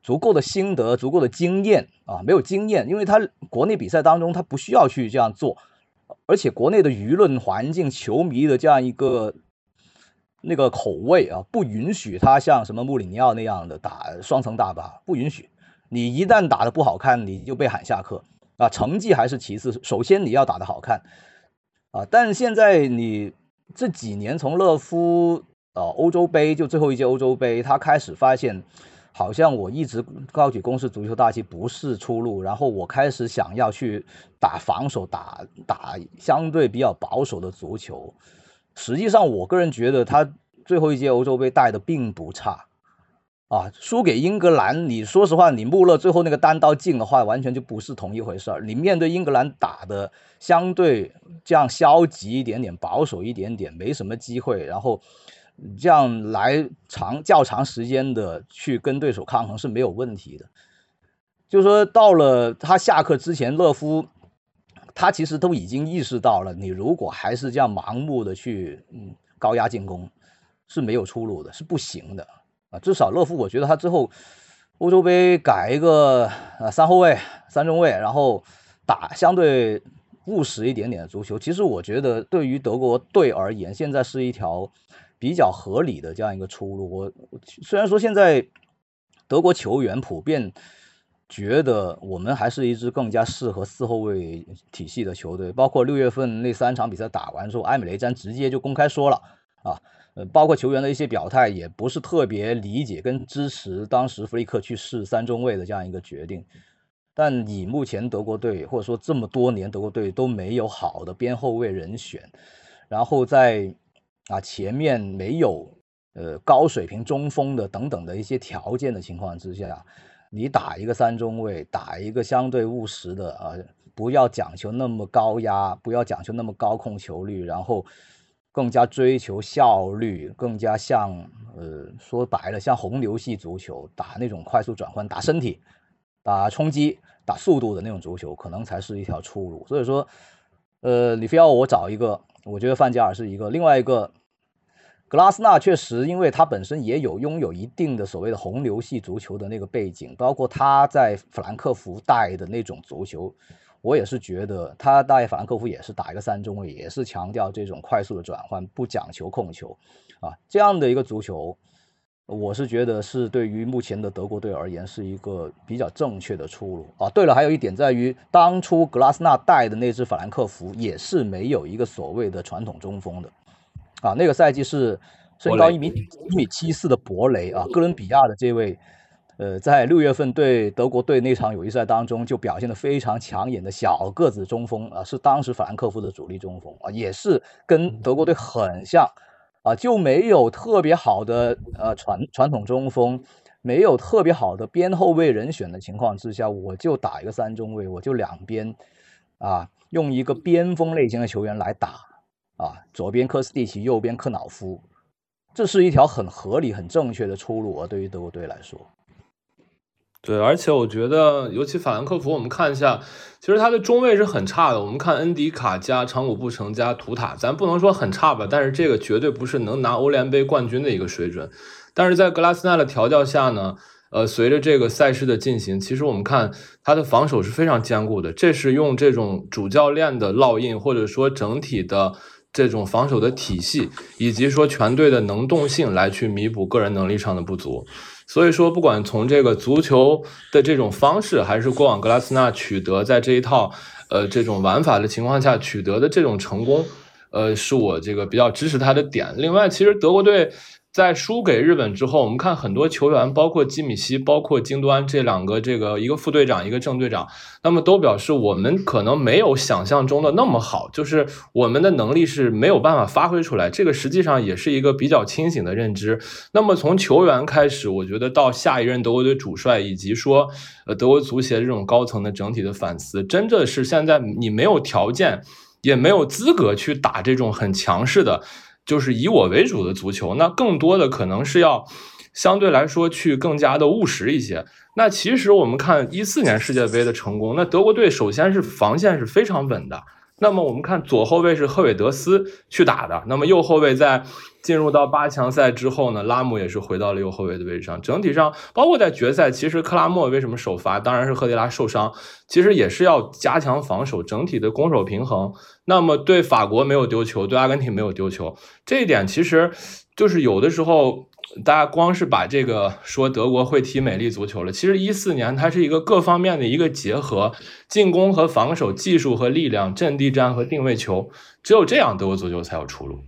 足够的心得、足够的经验啊，没有经验，因为他国内比赛当中他不需要去这样做，而且国内的舆论环境、球迷的这样一个那个口味啊，不允许他像什么穆里尼奥那样的打双层大巴，不允许。你一旦打的不好看，你就被喊下课啊。成绩还是其次，首先你要打的好看。啊！但现在你这几年从勒夫呃欧洲杯就最后一届欧洲杯，他开始发现，好像我一直高举攻势足球大旗不是出路，然后我开始想要去打防守，打打相对比较保守的足球。实际上，我个人觉得他最后一届欧洲杯带的并不差。啊，输给英格兰，你说实话，你穆勒最后那个单刀进的话，完全就不是同一回事儿。你面对英格兰打的相对这样消极一点点，保守一点点，没什么机会，然后这样来长较长时间的去跟对手抗衡是没有问题的。就是说，到了他下课之前，勒夫他其实都已经意识到了，你如果还是这样盲目的去嗯高压进攻，是没有出路的，是不行的。啊，至少勒夫，我觉得他之后欧洲杯改一个呃三后卫、三中卫，然后打相对务实一点点的足球。其实我觉得对于德国队而言，现在是一条比较合理的这样一个出路。我虽然说现在德国球员普遍觉得我们还是一支更加适合四后卫体系的球队，包括六月份那三场比赛打完之后，埃米雷詹直接就公开说了啊。呃，包括球员的一些表态，也不是特别理解跟支持当时弗里克去试三中卫的这样一个决定。但以目前德国队，或者说这么多年德国队都没有好的边后卫人选，然后在啊前面没有呃高水平中锋的等等的一些条件的情况之下，你打一个三中卫，打一个相对务实的啊，不要讲求那么高压，不要讲求那么高控球率，然后。更加追求效率，更加像呃说白了像红牛系足球，打那种快速转换、打身体、打冲击、打速度的那种足球，可能才是一条出路。所以说，呃，你非要我找一个，我觉得范加尔是一个。另外一个，格拉斯纳确实，因为他本身也有拥有一定的所谓的红牛系足球的那个背景，包括他在法兰克福带的那种足球。我也是觉得他带法兰克福也是打一个三中卫，也是强调这种快速的转换，不讲求控球，啊，这样的一个足球，我是觉得是对于目前的德国队而言是一个比较正确的出路啊。对了，还有一点在于，当初格拉斯纳带的那支法兰克福也是没有一个所谓的传统中锋的，啊，那个赛季是身高一米一米七四的博雷啊，哥伦比亚的这位。呃，在六月份对德国队那场友谊赛当中，就表现的非常抢眼的小个子中锋啊，是当时法兰克福的主力中锋啊，也是跟德国队很像啊，就没有特别好的呃传传统中锋，没有特别好的边后卫人选的情况之下，我就打一个三中卫，我就两边啊，用一个边锋类型的球员来打啊，左边科斯蒂奇，右边克瑙夫，这是一条很合理、很正确的出路啊，对于德国队来说。对，而且我觉得，尤其法兰克福，我们看一下，其实他的中卫是很差的。我们看恩迪卡加长谷布城加图塔，咱不能说很差吧，但是这个绝对不是能拿欧联杯冠军的一个水准。但是在格拉斯纳的调教下呢，呃，随着这个赛事的进行，其实我们看他的防守是非常坚固的。这是用这种主教练的烙印，或者说整体的这种防守的体系，以及说全队的能动性来去弥补个人能力上的不足。所以说，不管从这个足球的这种方式，还是过往格拉斯纳取得在这一套呃这种玩法的情况下取得的这种成功，呃，是我这个比较支持他的点。另外，其实德国队。在输给日本之后，我们看很多球员，包括基米希，包括京多安这两个，这个一个副队长，一个正队长，那么都表示我们可能没有想象中的那么好，就是我们的能力是没有办法发挥出来。这个实际上也是一个比较清醒的认知。那么从球员开始，我觉得到下一任德国队主帅，以及说呃德国足协这种高层的整体的反思，真的是现在你没有条件，也没有资格去打这种很强势的。就是以我为主的足球，那更多的可能是要相对来说去更加的务实一些。那其实我们看一四年世界杯的成功，那德国队首先是防线是非常稳的。那么我们看左后卫是赫韦德斯去打的，那么右后卫在进入到八强赛之后呢，拉姆也是回到了右后卫的位置上。整体上，包括在决赛，其实克拉莫为什么首发？当然是赫迪拉受伤，其实也是要加强防守，整体的攻守平衡。那么对法国没有丢球，对阿根廷没有丢球，这一点其实就是有的时候。大家光是把这个说德国会踢美丽足球了，其实一四年它是一个各方面的一个结合，进攻和防守、技术和力量、阵地战和定位球，只有这样德国足球才有出路。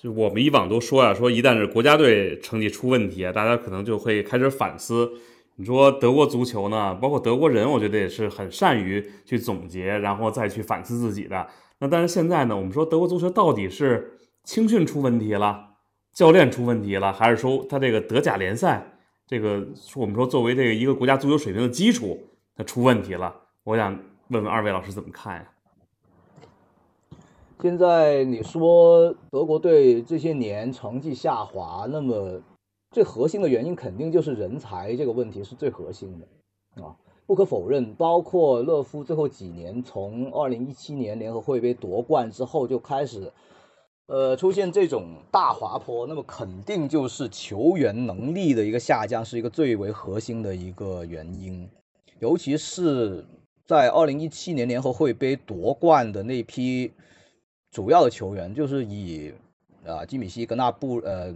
就我们以往都说啊，说一旦是国家队成绩出问题啊，大家可能就会开始反思。你说德国足球呢，包括德国人，我觉得也是很善于去总结，然后再去反思自己的。那但是现在呢，我们说德国足球到底是青训出问题了？教练出问题了，还是说他这个德甲联赛，这个我们说作为这个一个国家足球水平的基础，他出问题了？我想问问二位老师怎么看呀？现在你说德国队这些年成绩下滑，那么最核心的原因肯定就是人才这个问题是最核心的啊，不可否认。包括勒夫最后几年，从二零一七年联合会杯夺冠之后就开始。呃，出现这种大滑坡，那么肯定就是球员能力的一个下降，是一个最为核心的一个原因。尤其是在二零一七年联合会杯夺冠的那批主要的球员，就是以。啊，基米希、格纳布，呃，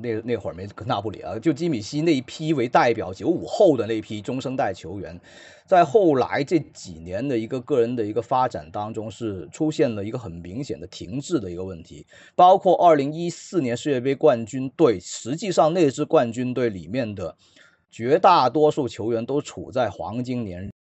那那会儿没格纳布里啊，就基米希那一批为代表，九五后的那批中生代球员，在后来这几年的一个个人的一个发展当中，是出现了一个很明显的停滞的一个问题。包括二零一四年世界杯冠军队，实际上那支冠军队里面的绝大多数球员都处在黄金年，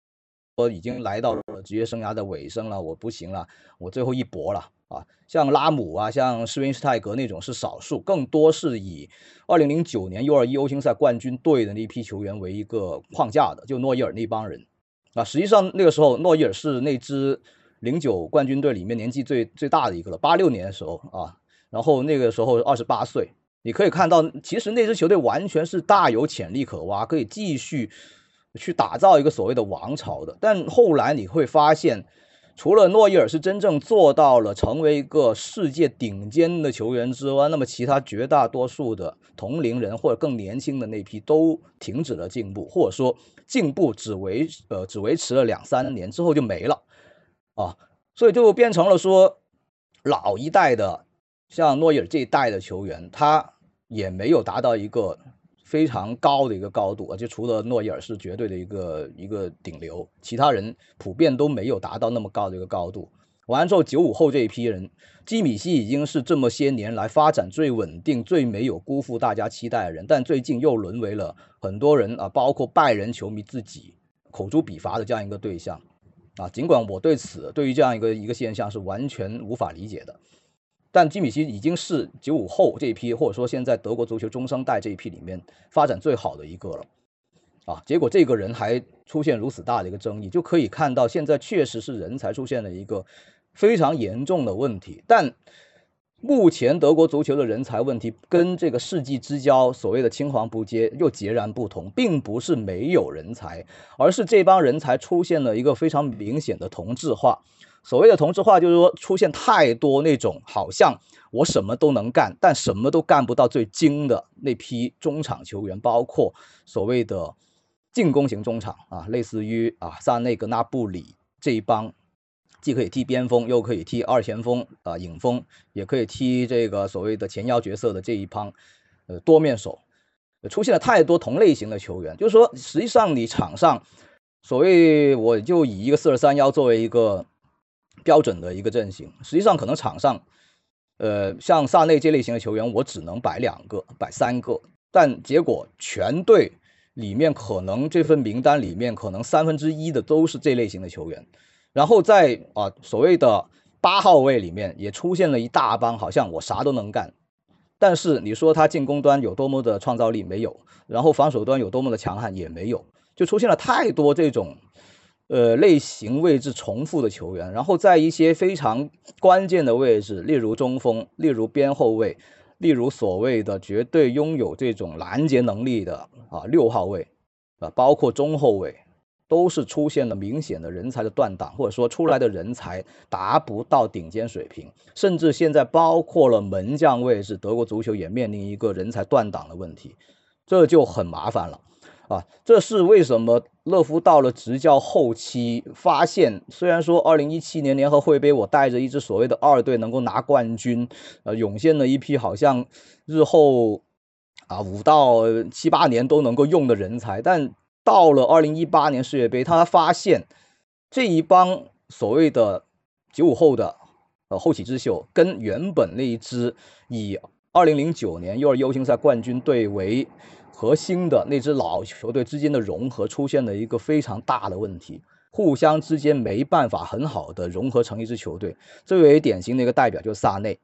我已经来到了职业生涯的尾声了，我不行了，我最后一搏了。啊，像拉姆啊，像施温施泰格那种是少数，更多是以2009年 U21 欧青赛冠军队的那批球员为一个框架的，就诺伊尔那帮人。啊，实际上那个时候诺伊尔是那支09冠军队里面年纪最最大的一个了，86年的时候啊，然后那个时候28岁，你可以看到，其实那支球队完全是大有潜力可挖，可以继续去打造一个所谓的王朝的。但后来你会发现。除了诺伊尔是真正做到了成为一个世界顶尖的球员之外，那么其他绝大多数的同龄人或者更年轻的那批都停止了进步，或者说进步只维呃只维持了两三年之后就没了啊，所以就变成了说老一代的像诺伊尔这一代的球员，他也没有达到一个。非常高的一个高度啊，就除了诺伊尔是绝对的一个一个顶流，其他人普遍都没有达到那么高的一个高度。完了之后，九五后这一批人，基米希已经是这么些年来发展最稳定、最没有辜负大家期待的人，但最近又沦为了很多人啊，包括拜仁球迷自己口诛笔伐的这样一个对象啊。尽管我对此对于这样一个一个现象是完全无法理解的。但基米希已经是九五后这一批，或者说现在德国足球中生代这一批里面发展最好的一个了，啊，结果这个人还出现如此大的一个争议，就可以看到现在确实是人才出现了一个非常严重的问题。但目前德国足球的人才问题跟这个世纪之交所谓的青黄不接又截然不同，并不是没有人才，而是这帮人才出现了一个非常明显的同质化。所谓的同质化，就是说出现太多那种好像我什么都能干，但什么都干不到最精的那批中场球员，包括所谓的进攻型中场啊，类似于啊萨内格纳布里这一帮。既可以踢边锋，又可以踢二前锋啊，影锋，也可以踢这个所谓的前腰角色的这一帮，呃，多面手，出现了太多同类型的球员。就是说，实际上你场上，所谓我就以一个四二三幺作为一个标准的一个阵型，实际上可能场上，呃，像萨内这类型的球员，我只能摆两个，摆三个，但结果全队里面可能这份名单里面可能三分之一的都是这类型的球员。然后在啊所谓的八号位里面也出现了一大帮，好像我啥都能干，但是你说他进攻端有多么的创造力没有，然后防守端有多么的强悍也没有，就出现了太多这种呃类型位置重复的球员。然后在一些非常关键的位置，例如中锋，例如边后卫，例如所谓的绝对拥有这种拦截能力的啊六号位啊，包括中后卫。都是出现了明显的人才的断档，或者说出来的人才达不到顶尖水平，甚至现在包括了门将位置，德国足球也面临一个人才断档的问题，这就很麻烦了啊！这是为什么勒夫到了执教后期，发现虽然说2017年联合会杯我带着一支所谓的二队能够拿冠军，呃，涌现了一批好像日后啊五到七八年都能够用的人才，但。到了二零一八年世界杯，他发现这一帮所谓的九五后的呃后起之秀，跟原本那一支以二零零九年 U 二优星赛冠军队为核心的那支老球队之间的融合，出现了一个非常大的问题，互相之间没办法很好的融合成一支球队。最为典型的一个代表就是萨内，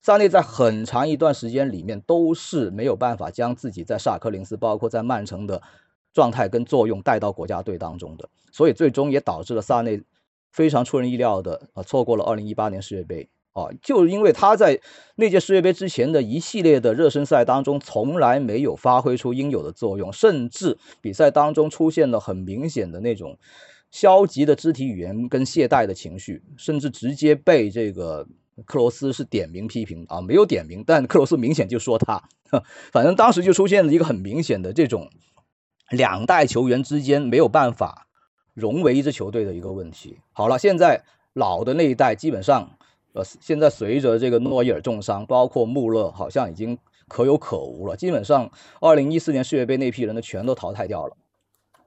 萨内在很长一段时间里面都是没有办法将自己在萨克林斯，包括在曼城的。状态跟作用带到国家队当中的，所以最终也导致了萨内非常出人意料的啊错过了2018年世界杯啊，就是因为他在那届世界杯之前的一系列的热身赛当中从来没有发挥出应有的作用，甚至比赛当中出现了很明显的那种消极的肢体语言跟懈怠的情绪，甚至直接被这个克罗斯是点名批评啊，没有点名，但克罗斯明显就说他，反正当时就出现了一个很明显的这种。两代球员之间没有办法融为一支球队的一个问题。好了，现在老的那一代基本上，呃，现在随着这个诺伊尔重伤，包括穆勒好像已经可有可无了。基本上，二零一四年世界杯那批人呢，全都淘汰掉了。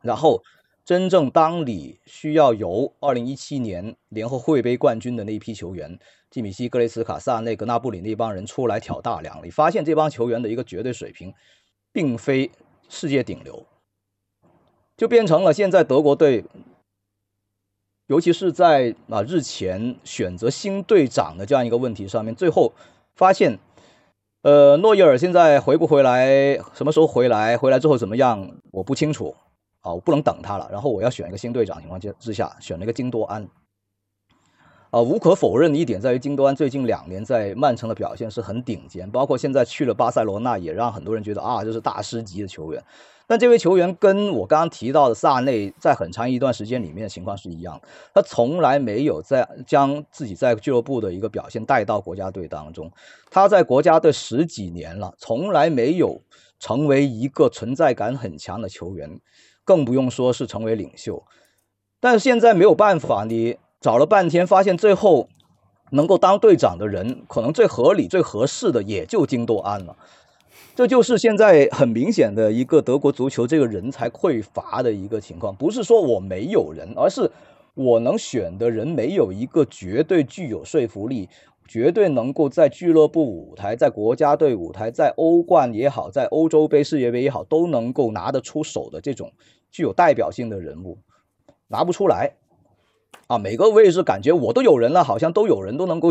然后，真正当你需要由二零一七年联合会杯冠军的那一批球员，基米希、格雷斯卡、萨内、格纳布里那帮人出来挑大梁，你发现这帮球员的一个绝对水平，并非世界顶流。就变成了现在德国队，尤其是在啊日前选择新队长的这样一个问题上面，最后发现，呃，诺伊尔现在回不回来，什么时候回来，回来之后怎么样，我不清楚，啊，我不能等他了。然后我要选一个新队长情况之之下，选了一个金多安。啊，无可否认的一点在于，金多安最近两年在曼城的表现是很顶尖，包括现在去了巴塞罗那，也让很多人觉得啊，这是大师级的球员。但这位球员跟我刚刚提到的萨内在很长一段时间里面的情况是一样，他从来没有在将自己在俱乐部的一个表现带到国家队当中。他在国家队十几年了，从来没有成为一个存在感很强的球员，更不用说是成为领袖。但是现在没有办法，你找了半天，发现最后能够当队长的人，可能最合理、最合适的也就金多安了。这就是现在很明显的一个德国足球这个人才匮乏的一个情况，不是说我没有人，而是我能选的人没有一个绝对具有说服力，绝对能够在俱乐部舞台、在国家队舞台、在欧冠也好、在欧洲杯、世界杯也好，都能够拿得出手的这种具有代表性的人物，拿不出来啊！每个位置感觉我都有人了，好像都有人都能够。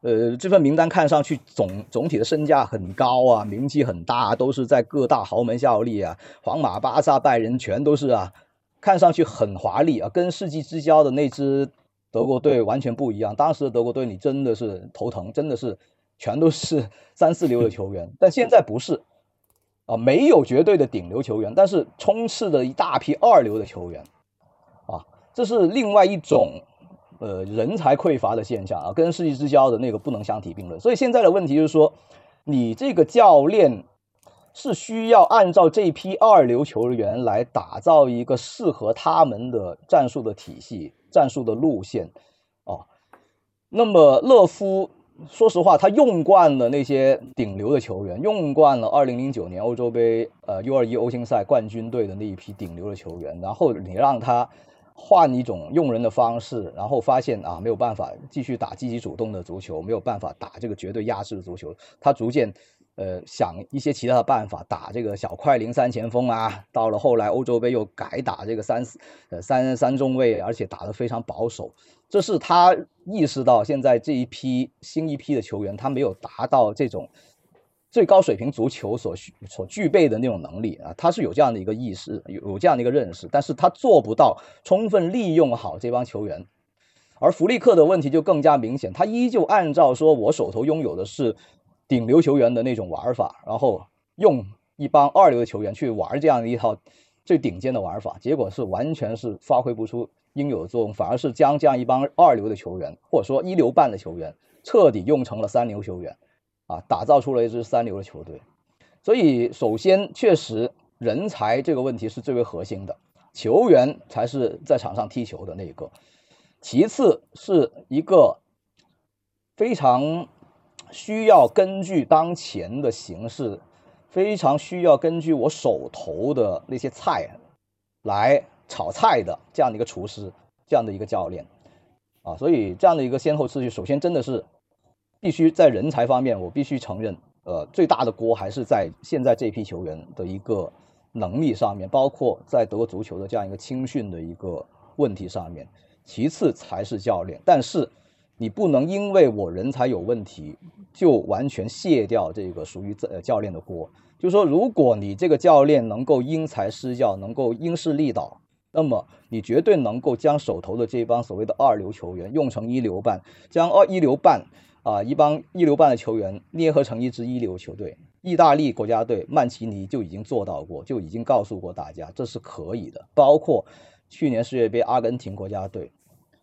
呃，这份名单看上去总总体的身价很高啊，名气很大，都是在各大豪门效力啊，皇马、巴萨、拜仁全都是啊，看上去很华丽啊，跟世纪之交的那支德国队完全不一样。当时的德国队你真的是头疼，真的是全都是 三四流的球员，但现在不是啊，没有绝对的顶流球员，但是充斥着一大批二流的球员，这是另外一种呃人才匮乏的现象啊，跟世纪之交的那个不能相提并论。所以现在的问题就是说，你这个教练。是需要按照这批二流球员来打造一个适合他们的战术的体系、战术的路线，哦。那么勒夫，说实话，他用惯了那些顶流的球员，用惯了2009年欧洲杯呃 U21 欧青赛冠军队的那一批顶流的球员，然后你让他换一种用人的方式，然后发现啊没有办法继续打积极主动的足球，没有办法打这个绝对压制的足球，他逐渐。呃，想一些其他的办法打这个小快灵三前锋啊，到了后来欧洲杯又改打这个三四呃三三中卫，而且打得非常保守。这是他意识到现在这一批新一批的球员，他没有达到这种最高水平足球所需所具备的那种能力啊，他是有这样的一个意识，有有这样的一个认识，但是他做不到充分利用好这帮球员。而弗利克的问题就更加明显，他依旧按照说我手头拥有的是。顶流球员的那种玩法，然后用一帮二流的球员去玩这样的一套最顶尖的玩法，结果是完全是发挥不出应有的作用，反而是将这样一帮二流的球员，或者说一流半的球员，彻底用成了三流球员，啊，打造出了一支三流的球队。所以，首先确实人才这个问题是最为核心的，球员才是在场上踢球的那一个。其次是一个非常。需要根据当前的形势，非常需要根据我手头的那些菜来炒菜的这样的一个厨师，这样的一个教练啊，所以这样的一个先后次序，首先真的是必须在人才方面，我必须承认，呃，最大的锅还是在现在这批球员的一个能力上面，包括在德国足球的这样一个青训的一个问题上面，其次才是教练，但是。你不能因为我人才有问题，就完全卸掉这个属于呃教练的锅。就是说，如果你这个教练能够因材施教，能够因势利导，那么你绝对能够将手头的这帮所谓的二流球员用成一流半，将二一流半啊一帮一流半的球员捏合成一支一流球队。意大利国家队曼奇尼就已经做到过，就已经告诉过大家这是可以的。包括去年世界杯阿根廷国家队。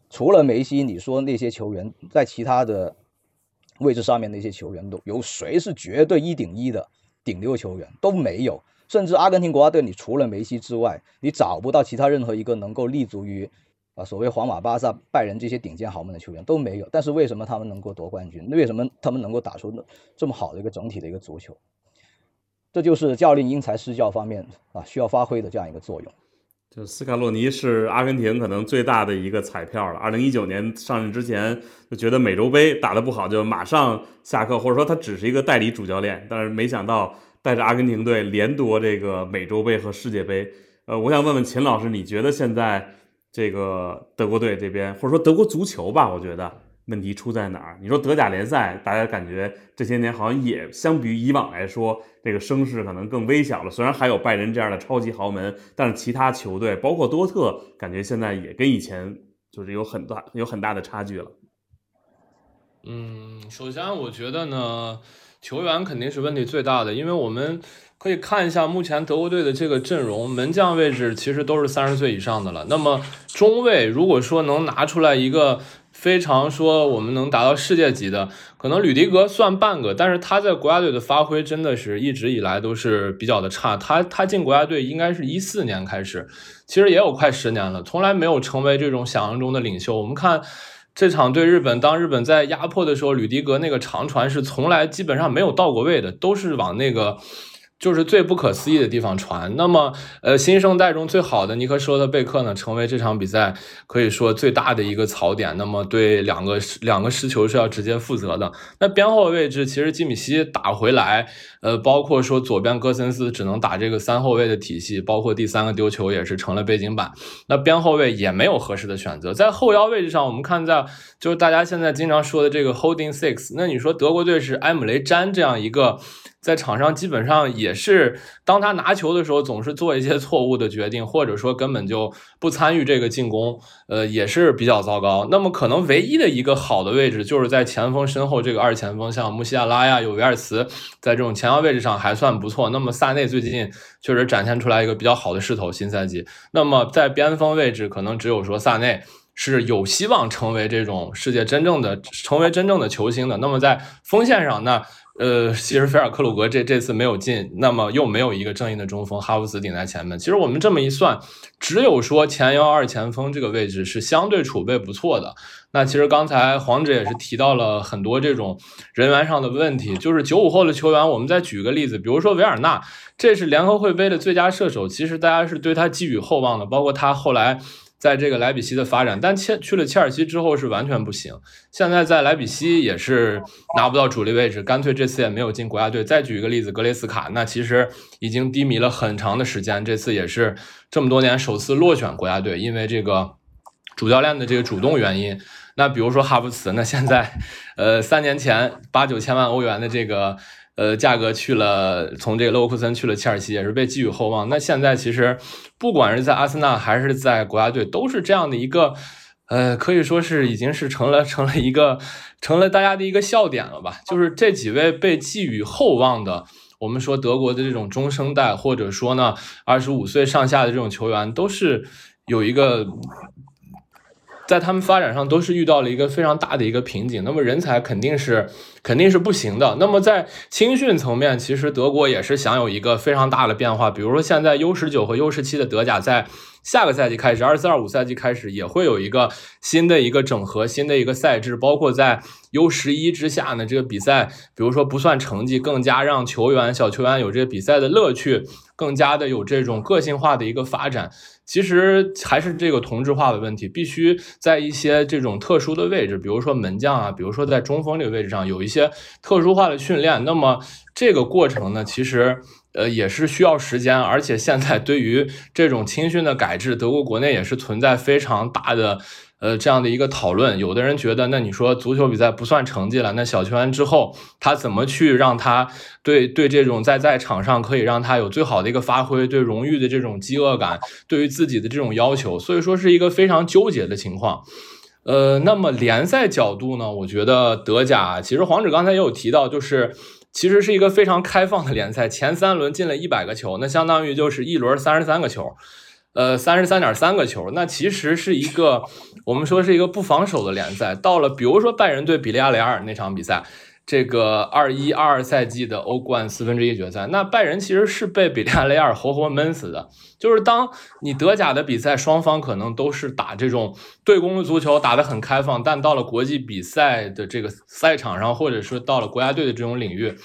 除了梅西，你说那些球员在其他的位置上面那些球员都有谁是绝对一顶一的顶流球员都没有，甚至阿根廷国家队，你除了梅西之外，你找不到其他任何一个能够立足于啊所谓皇马、巴萨、拜仁这些顶尖豪门的球员都没有。但是为什么他们能够夺冠军？为什么他们能够打出这么好的一个整体的一个足球？这就是教练因材施教方面啊需要发挥的这样一个作用。就斯卡洛尼是阿根廷可能最大的一个彩票了。二零一九年上任之前就觉得美洲杯打得不好就马上下课，或者说他只是一个代理主教练。但是没想到带着阿根廷队连夺这个美洲杯和世界杯。呃，我想问问秦老师，你觉得现在这个德国队这边，或者说德国足球吧，我觉得。问题出在哪儿？你说德甲联赛，大家感觉这些年好像也相比于以往来说，这个声势可能更微小了。虽然还有拜仁这样的超级豪门，但是其他球队，包括多特，感觉现在也跟以前就是有很大有很大的差距了。嗯，首先我觉得呢，球员肯定是问题最大的，因为我们可以看一下目前德国队的这个阵容，门将位置其实都是三十岁以上的了。那么中卫，如果说能拿出来一个。非常说我们能达到世界级的，可能吕迪格算半个，但是他在国家队的发挥真的是一直以来都是比较的差。他他进国家队应该是一四年开始，其实也有快十年了，从来没有成为这种想象中的领袖。我们看这场对日本，当日本在压迫的时候，吕迪格那个长传是从来基本上没有到过位的，都是往那个。就是最不可思议的地方传。那么，呃，新生代中最好的尼克施罗特贝克呢，成为这场比赛可以说最大的一个槽点。那么，对两个两个失球是要直接负责的。那边后位置其实基米希打回来，呃，包括说左边戈森斯只能打这个三后卫的体系，包括第三个丢球也是成了背景板。那边后卫也没有合适的选择。在后腰位置上，我们看在就是大家现在经常说的这个 holding six。那你说德国队是埃姆雷詹这样一个。在场上基本上也是，当他拿球的时候，总是做一些错误的决定，或者说根本就不参与这个进攻，呃，也是比较糟糕。那么可能唯一的一个好的位置，就是在前锋身后这个二前锋，像穆西亚拉呀，有维尔茨，在这种前腰位置上还算不错。那么萨内最近确实展现出来一个比较好的势头，新赛季。那么在边锋位置，可能只有说萨内是有希望成为这种世界真正的成为真正的球星的。那么在锋线上呢？呃，其实菲尔克鲁格这这次没有进，那么又没有一个正印的中锋哈弗茨顶在前面。其实我们这么一算，只有说前腰二前锋这个位置是相对储备不错的。那其实刚才黄哲也是提到了很多这种人员上的问题，就是九五后的球员，我们再举个例子，比如说维尔纳，这是联合会杯的最佳射手，其实大家是对他寄予厚望的，包括他后来。在这个莱比锡的发展，但切去了切尔西之后是完全不行。现在在莱比锡也是拿不到主力位置，干脆这次也没有进国家队。再举一个例子，格雷斯卡，那其实已经低迷了很长的时间，这次也是这么多年首次落选国家队，因为这个主教练的这个主动原因。那比如说哈弗茨，那现在呃三年前八九千万欧元的这个。呃，价格去了，从这个勒沃库森去了切尔西，也是被寄予厚望。那现在其实不管是在阿森纳还是在国家队，都是这样的一个，呃，可以说是已经是成了成了一个成了大家的一个笑点了吧？就是这几位被寄予厚望的，我们说德国的这种中生代，或者说呢二十五岁上下的这种球员，都是有一个。在他们发展上都是遇到了一个非常大的一个瓶颈，那么人才肯定是肯定是不行的。那么在青训层面，其实德国也是想有一个非常大的变化，比如说现在 U 十九和 U 十七的德甲在下个赛季开始，二四二五赛季开始也会有一个新的一个整合，新的一个赛制，包括在 U 十一之下呢，这个比赛，比如说不算成绩，更加让球员小球员有这个比赛的乐趣，更加的有这种个性化的一个发展。其实还是这个同质化的问题，必须在一些这种特殊的位置，比如说门将啊，比如说在中锋这个位置上有一些特殊化的训练。那么这个过程呢，其实呃也是需要时间，而且现在对于这种青训的改制，德国国内也是存在非常大的。呃，这样的一个讨论，有的人觉得，那你说足球比赛不算成绩了，那小球员之后他怎么去让他对对这种在在场上可以让他有最好的一个发挥，对荣誉的这种饥饿感，对于自己的这种要求，所以说是一个非常纠结的情况。呃，那么联赛角度呢，我觉得德甲其实黄指刚才也有提到，就是其实是一个非常开放的联赛，前三轮进了一百个球，那相当于就是一轮三十三个球。呃，三十三点三个球，那其实是一个我们说是一个不防守的联赛。到了比如说拜仁对比利亚雷尔那场比赛，这个二一二二赛季的欧冠四分之一决赛，那拜仁其实是被比利亚雷尔活活闷死的。就是当你德甲的比赛，双方可能都是打这种对攻的足球，打得很开放，但到了国际比赛的这个赛场上，或者说到了国家队的这种领域。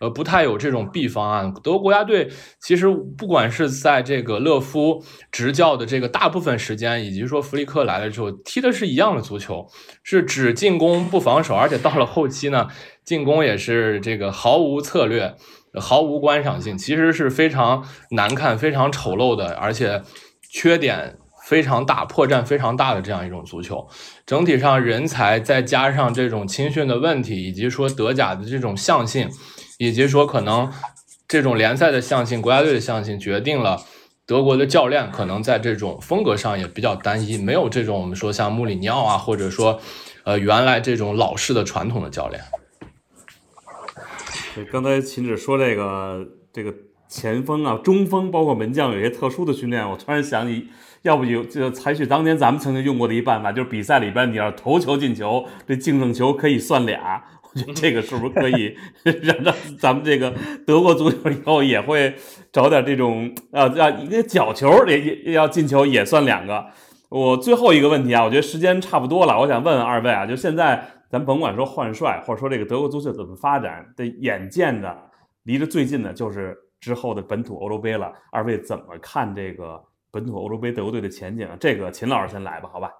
呃，不太有这种 B 方案。德国国家队其实不管是在这个勒夫执教的这个大部分时间，以及说弗利克来了之后，踢的是一样的足球，是只进攻不防守，而且到了后期呢，进攻也是这个毫无策略、毫无观赏性，其实是非常难看、非常丑陋的，而且缺点非常大、破绽非常大的这样一种足球。整体上人才再加上这种青训的问题，以及说德甲的这种向性。以及说，可能这种联赛的象性、国家队的象性，决定了德国的教练可能在这种风格上也比较单一，没有这种我们说像穆里尼奥啊，或者说呃原来这种老式的传统的教练。刚才秦止说这个这个前锋啊、中锋，包括门将有些特殊的训练，我突然想起，要不有就采取当年咱们曾经用过的一办法，就是比赛里边你要投球进球，这净胜球可以算俩。这个是不是可以 让让咱们这个德国足球以后也会找点这种啊啊一个角球也也要进球也算两个？我最后一个问题啊，我觉得时间差不多了，我想问问二位啊，就现在咱甭管说换帅，或者说这个德国足球怎么发展的，眼见的离着最近的就是之后的本土欧洲杯了。二位怎么看这个本土欧洲杯德国队的前景？这个秦老师先来吧，好吧？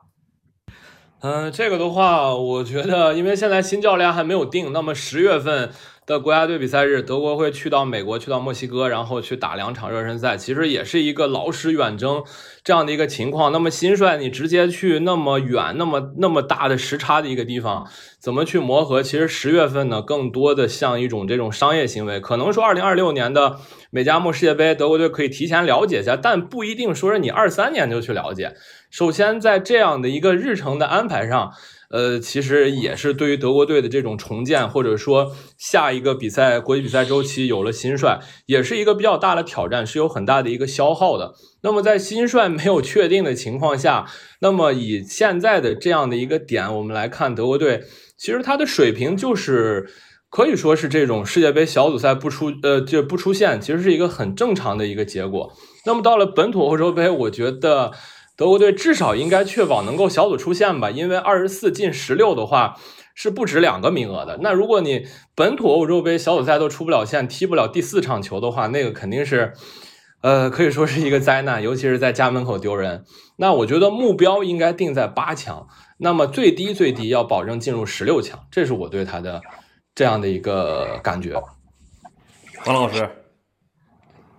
嗯，这个的话，我觉得，因为现在新教练还没有定，那么十月份的国家队比赛日，德国会去到美国，去到墨西哥，然后去打两场热身赛，其实也是一个劳师远征这样的一个情况。那么新帅你直接去那么远、那么那么大的时差的一个地方，怎么去磨合？其实十月份呢，更多的像一种这种商业行为。可能说二零二六年的美加墨世界杯，德国队可以提前了解一下，但不一定说是你二三年就去了解。首先在这样的一个日程的安排上。呃，其实也是对于德国队的这种重建，或者说下一个比赛国际比赛周期有了新帅，也是一个比较大的挑战，是有很大的一个消耗的。那么在新帅没有确定的情况下，那么以现在的这样的一个点，我们来看德国队，其实他的水平就是可以说是这种世界杯小组赛不出呃就不出现，其实是一个很正常的一个结果。那么到了本土欧洲杯，我觉得。德国队至少应该确保能够小组出线吧，因为二十四进十六的话是不止两个名额的。那如果你本土欧洲杯小组赛都出不了线，踢不了第四场球的话，那个肯定是，呃，可以说是一个灾难，尤其是在家门口丢人。那我觉得目标应该定在八强，那么最低最低要保证进入十六强，这是我对他的这样的一个感觉。王老师，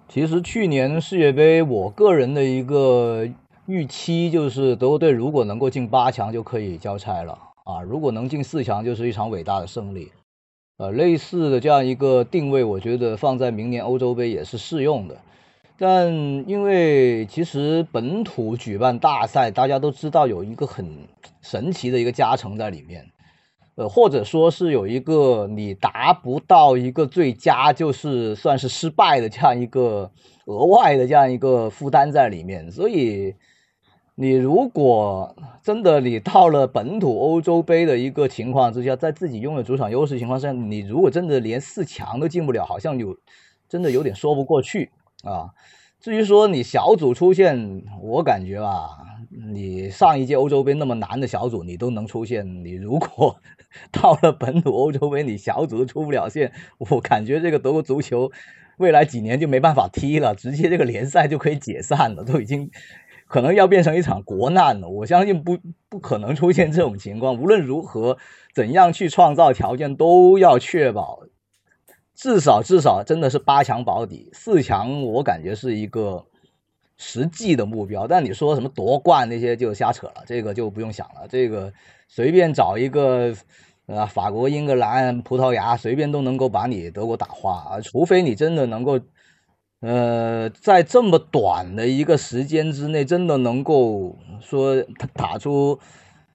其实去年世界杯，我个人的一个。预期就是德国队如果能够进八强就可以交差了啊！如果能进四强就是一场伟大的胜利。呃，类似的这样一个定位，我觉得放在明年欧洲杯也是适用的。但因为其实本土举办大赛，大家都知道有一个很神奇的一个加成在里面，呃，或者说是有一个你达不到一个最佳就是算是失败的这样一个额外的这样一个负担在里面，所以。你如果真的你到了本土欧洲杯的一个情况之下，在自己拥有主场优势情况下，你如果真的连四强都进不了，好像有真的有点说不过去啊。至于说你小组出现，我感觉吧，你上一届欧洲杯那么难的小组你都能出现，你如果到了本土欧洲杯你小组都出不了线，我感觉这个德国足球未来几年就没办法踢了，直接这个联赛就可以解散了，都已经。可能要变成一场国难了，我相信不不可能出现这种情况。无论如何，怎样去创造条件，都要确保至少至少真的是八强保底，四强我感觉是一个实际的目标。但你说什么夺冠那些就瞎扯了，这个就不用想了。这个随便找一个啊，法国、英格兰、葡萄牙，随便都能够把你德国打花啊，除非你真的能够。呃，在这么短的一个时间之内，真的能够说他打出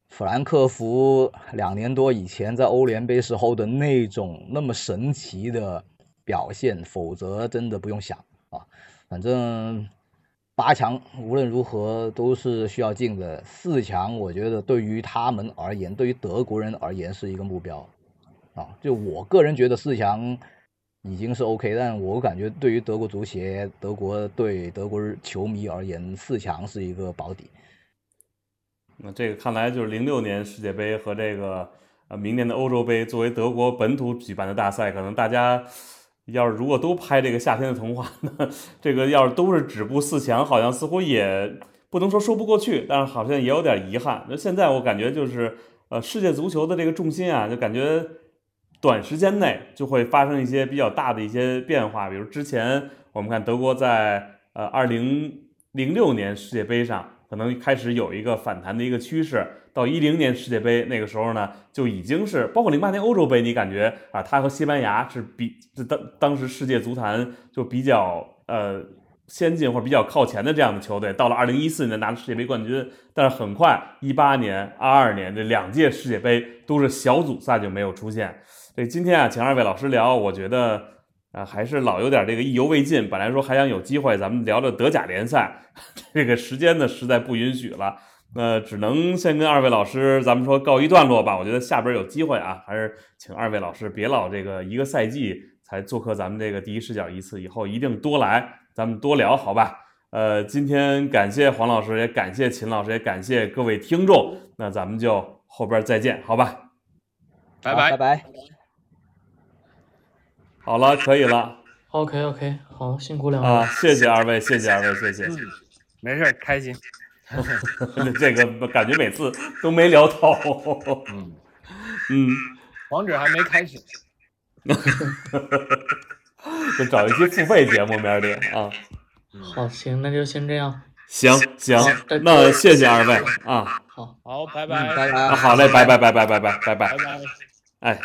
弗兰克福两年多以前在欧联杯时候的那种那么神奇的表现，否则真的不用想啊。反正八强无论如何都是需要进的，四强我觉得对于他们而言，对于德国人而言是一个目标啊。就我个人觉得四强。已经是 OK，但我感觉对于德国足协、德国队、德国球迷而言，四强是一个保底。那这个看来就是零六年世界杯和这个呃明年的欧洲杯作为德国本土举办的大赛，可能大家要是如果都拍这个夏天的童话，那这个要是都是止步四强，好像似乎也不能说说不过去，但是好像也有点遗憾。那现在我感觉就是呃世界足球的这个重心啊，就感觉。短时间内就会发生一些比较大的一些变化，比如之前我们看德国在呃二零零六年世界杯上可能开始有一个反弹的一个趋势，到一零年世界杯那个时候呢，就已经是包括零八年欧洲杯，你感觉啊，他和西班牙是比当当时世界足坛就比较呃先进或者比较靠前的这样的球队，到了二零一四年拿了世界杯冠军，但是很快一八年、二二年这两届世界杯都是小组赛就没有出现。这今天啊，请二位老师聊，我觉得啊，还是老有点这个意犹未尽。本来说还想有机会，咱们聊聊德甲联赛，这个时间呢实在不允许了，那只能先跟二位老师咱们说告一段落吧。我觉得下边有机会啊，还是请二位老师别老这个一个赛季才做客咱们这个第一视角一次，以后一定多来，咱们多聊，好吧？呃，今天感谢黄老师，也感谢秦老师，也感谢各位听众，那咱们就后边再见，好吧？拜拜拜拜。好了可以了。Ok ok 好辛苦两位。了啊谢谢二位谢谢二位谢谢。没事开心。这个感觉每次都没聊透嗯。王者还没开始。就找一些付费节目明儿得啊。好行那就先这样。行行那谢谢二位啊。好。好拜拜。拜拜。好嘞拜拜拜拜拜拜拜拜。拜拜。哎。